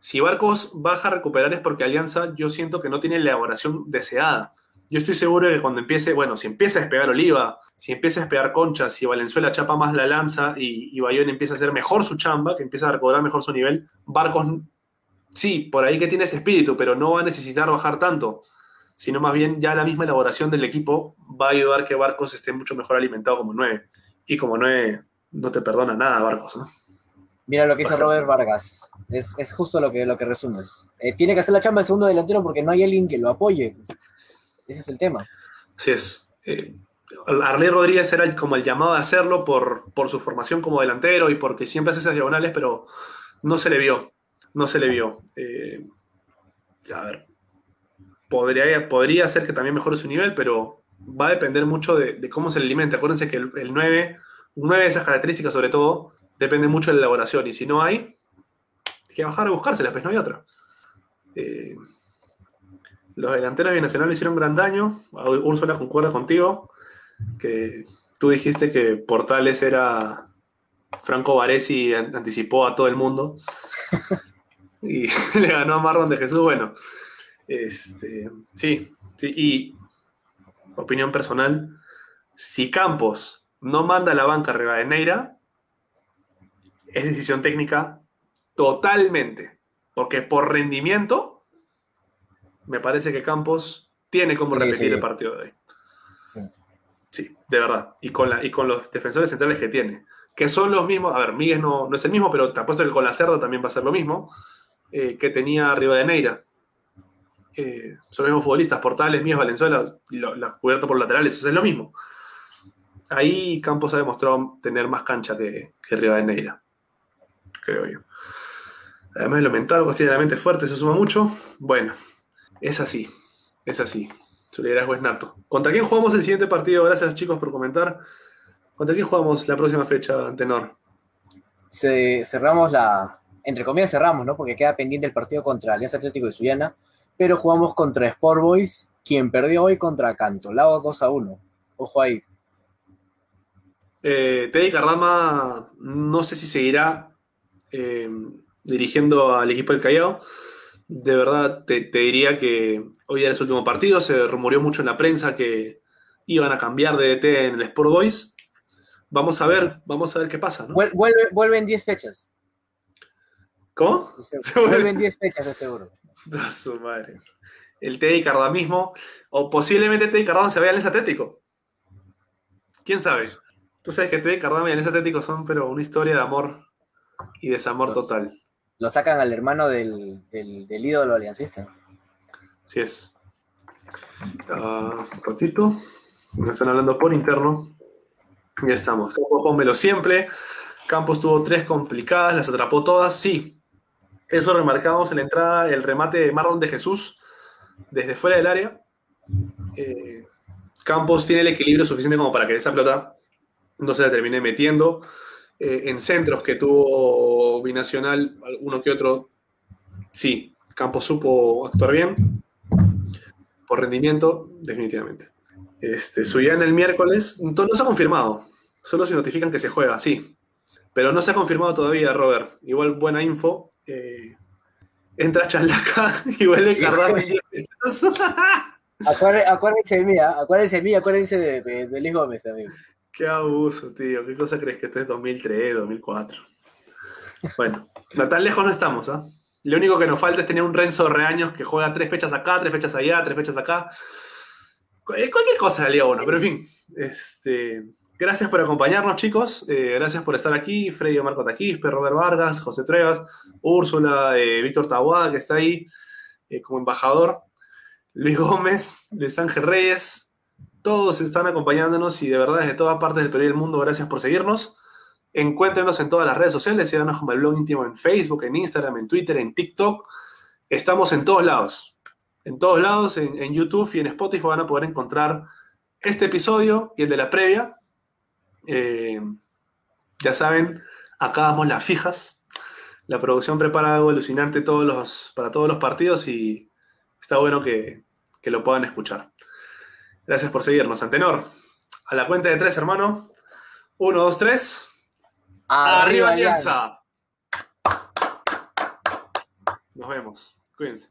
Si Barcos baja a recuperar es porque Alianza yo siento que no tiene la elaboración deseada. Yo estoy seguro de que cuando empiece, bueno, si empieza a despegar Oliva, si empieza a despegar Concha, si Valenzuela chapa más la lanza y, y Bayón empieza a hacer mejor su chamba, que empieza a recobrar mejor su nivel, Barcos, sí, por ahí que tiene ese espíritu, pero no va a necesitar bajar tanto sino más bien ya la misma elaboración del equipo va a ayudar que Barcos esté mucho mejor alimentado como 9. Y como 9 no te perdona nada, Barcos. ¿no? Mira lo que Pasa. Robert Vargas. Es, es justo lo que, lo que resumes. Eh, tiene que hacer la chamba de segundo delantero porque no hay alguien que lo apoye. Ese es el tema. Así es. Eh, Arley Rodríguez era el- como el llamado a hacerlo por, por su formación como delantero y porque siempre hace esas diagonales, pero no se le vio. No se le vio. Eh, a ver. Podría, podría ser que también mejore su nivel, pero va a depender mucho de, cómo se le alimenta. Acuérdense que el, el 9, un 9 de esas características sobre todo, depende mucho de la elaboración. Y si no hay, hay que bajar a buscárselas, pues no hay otra. Eh, los delanteros binacionales hicieron gran daño. Úrsula concuerda contigo. Que tú dijiste que Portales era Franco Varesi an- anticipó a todo el mundo. <laughs> y <laughs> le ganó a Marlon de Jesús. Bueno, este, sí, sí. Y opinión personal, si Campos no manda a la banca a Rivadeneira, es decisión técnica totalmente. Porque por rendimiento, me parece que Campos tiene como Sí, repetir sí. el partido de hoy. Sí. Sí, de verdad. Y con, la, y con los defensores centrales que tiene. Que son los mismos. A ver, Miguel no, no es el mismo, pero te apuesto que con la Cerda también va a ser lo mismo. Eh, que tenía Rivadeneira. Eh, son los mismos futbolistas. Portales, Mías, Valenzuela, y lo- la cubierta por laterales. Eso es lo mismo. Ahí Campos ha demostrado tener más cancha que, que Rivadeneira. Creo yo. Además de lo mental, pues fuerte, eso suma mucho. Bueno, es así. Es así. Su liderazgo es nato. ¿Contra quién jugamos el siguiente partido? Gracias chicos por comentar. ¿Contra quién jugamos la próxima fecha, Tenor? Cerramos la. Entre comillas, cerramos, ¿no? Porque queda pendiente el partido contra Alianza Atlético de Sullana. Pero jugamos contra Sport Boys, quien perdió hoy contra Cantolao 2 a 1. Ojo ahí. Eh, Teddy Cardama, no sé si seguirá eh, dirigiendo al equipo del Callao. De verdad, te, te diría que hoy era su último partido. Se rumoreó mucho en la prensa que iban a cambiar de DT en el Sport Boys. Vamos a ver, vamos a ver qué pasa, ¿no? Vuel- Vuelve, vuelve en 10 fechas. ¿Cómo? <laughs> Se vuelve. Vuelve en 10 fechas, de seguro. <laughs> A su madre. El Teddy Cardamismo, o posiblemente Teddy Cardama se vaya al Atlético. ¿Quién sabe? Tú sabes que Teddy Cardama y Alianza Atlético son, pero una historia de amor y desamor Los- total. Lo sacan al hermano del, del, del ídolo aliancista. Así es. Ah, un ratito. Me están hablando por interno. Ya estamos. Campos, pónmelo siempre. Campos tuvo tres complicadas, las atrapó todas. Sí. Eso remarcamos en la entrada, el remate de Marlon de Jesús desde fuera del área. Eh, Campos tiene el equilibrio suficiente como para que esa pelota no se la termine metiendo. Eh, en centros que tuvo Binacional, uno que otro, sí, Campos supo actuar bien. Por rendimiento, definitivamente. Este, en el miércoles, no se ha confirmado. Solo se notifican que se juega, sí. Pero no se ha confirmado todavía, Robert. Igual buena info. Eh, entra Chalaca <laughs> y vuelve Cardano en 10 minutos. <laughs> Acuérdense, de mí, ¿ah? acuérdense de mí, acuérdense de, de, de Luis Gómez también. Qué abuso, tío. ¿Qué cosa crees que esto es 2003, 2004? Bueno, no tan lejos no estamos, ¿ah? Lo único que nos falta es tener un Renzo Reaños que juega tres fechas acá, tres fechas allá, tres fechas acá. Cu- Cualquier cosa en la Liga 1, pero en fin. Este, gracias por acompañarnos, chicos. Eh, gracias por estar aquí. Freddy Marco Taquispe, Robert Vargas, José Trevas, Úrsula, eh, Víctor Tahuada, que está ahí eh, como embajador. Luis Gómez, Luis Ángel Reyes, todos están acompañándonos y de verdad desde todas partes del Perú del mundo, gracias por seguirnos. Encuéntrenos en todas las redes sociales, síganos como el blog íntimo en Facebook, en Instagram, en Twitter, en TikTok. Estamos en todos lados. En todos lados, en, en YouTube y en Spotify van a poder encontrar este episodio y el de la previa. Eh, ya saben, acá damos las fijas. La producción prepara algo alucinante todos los, para todos los partidos y está bueno que, que lo puedan escuchar. Gracias por seguirnos, Antenor. A la cuenta de tres, hermano. Uno, dos, tres. ¡Arriba, Alianza! Nos vemos. Cuídense.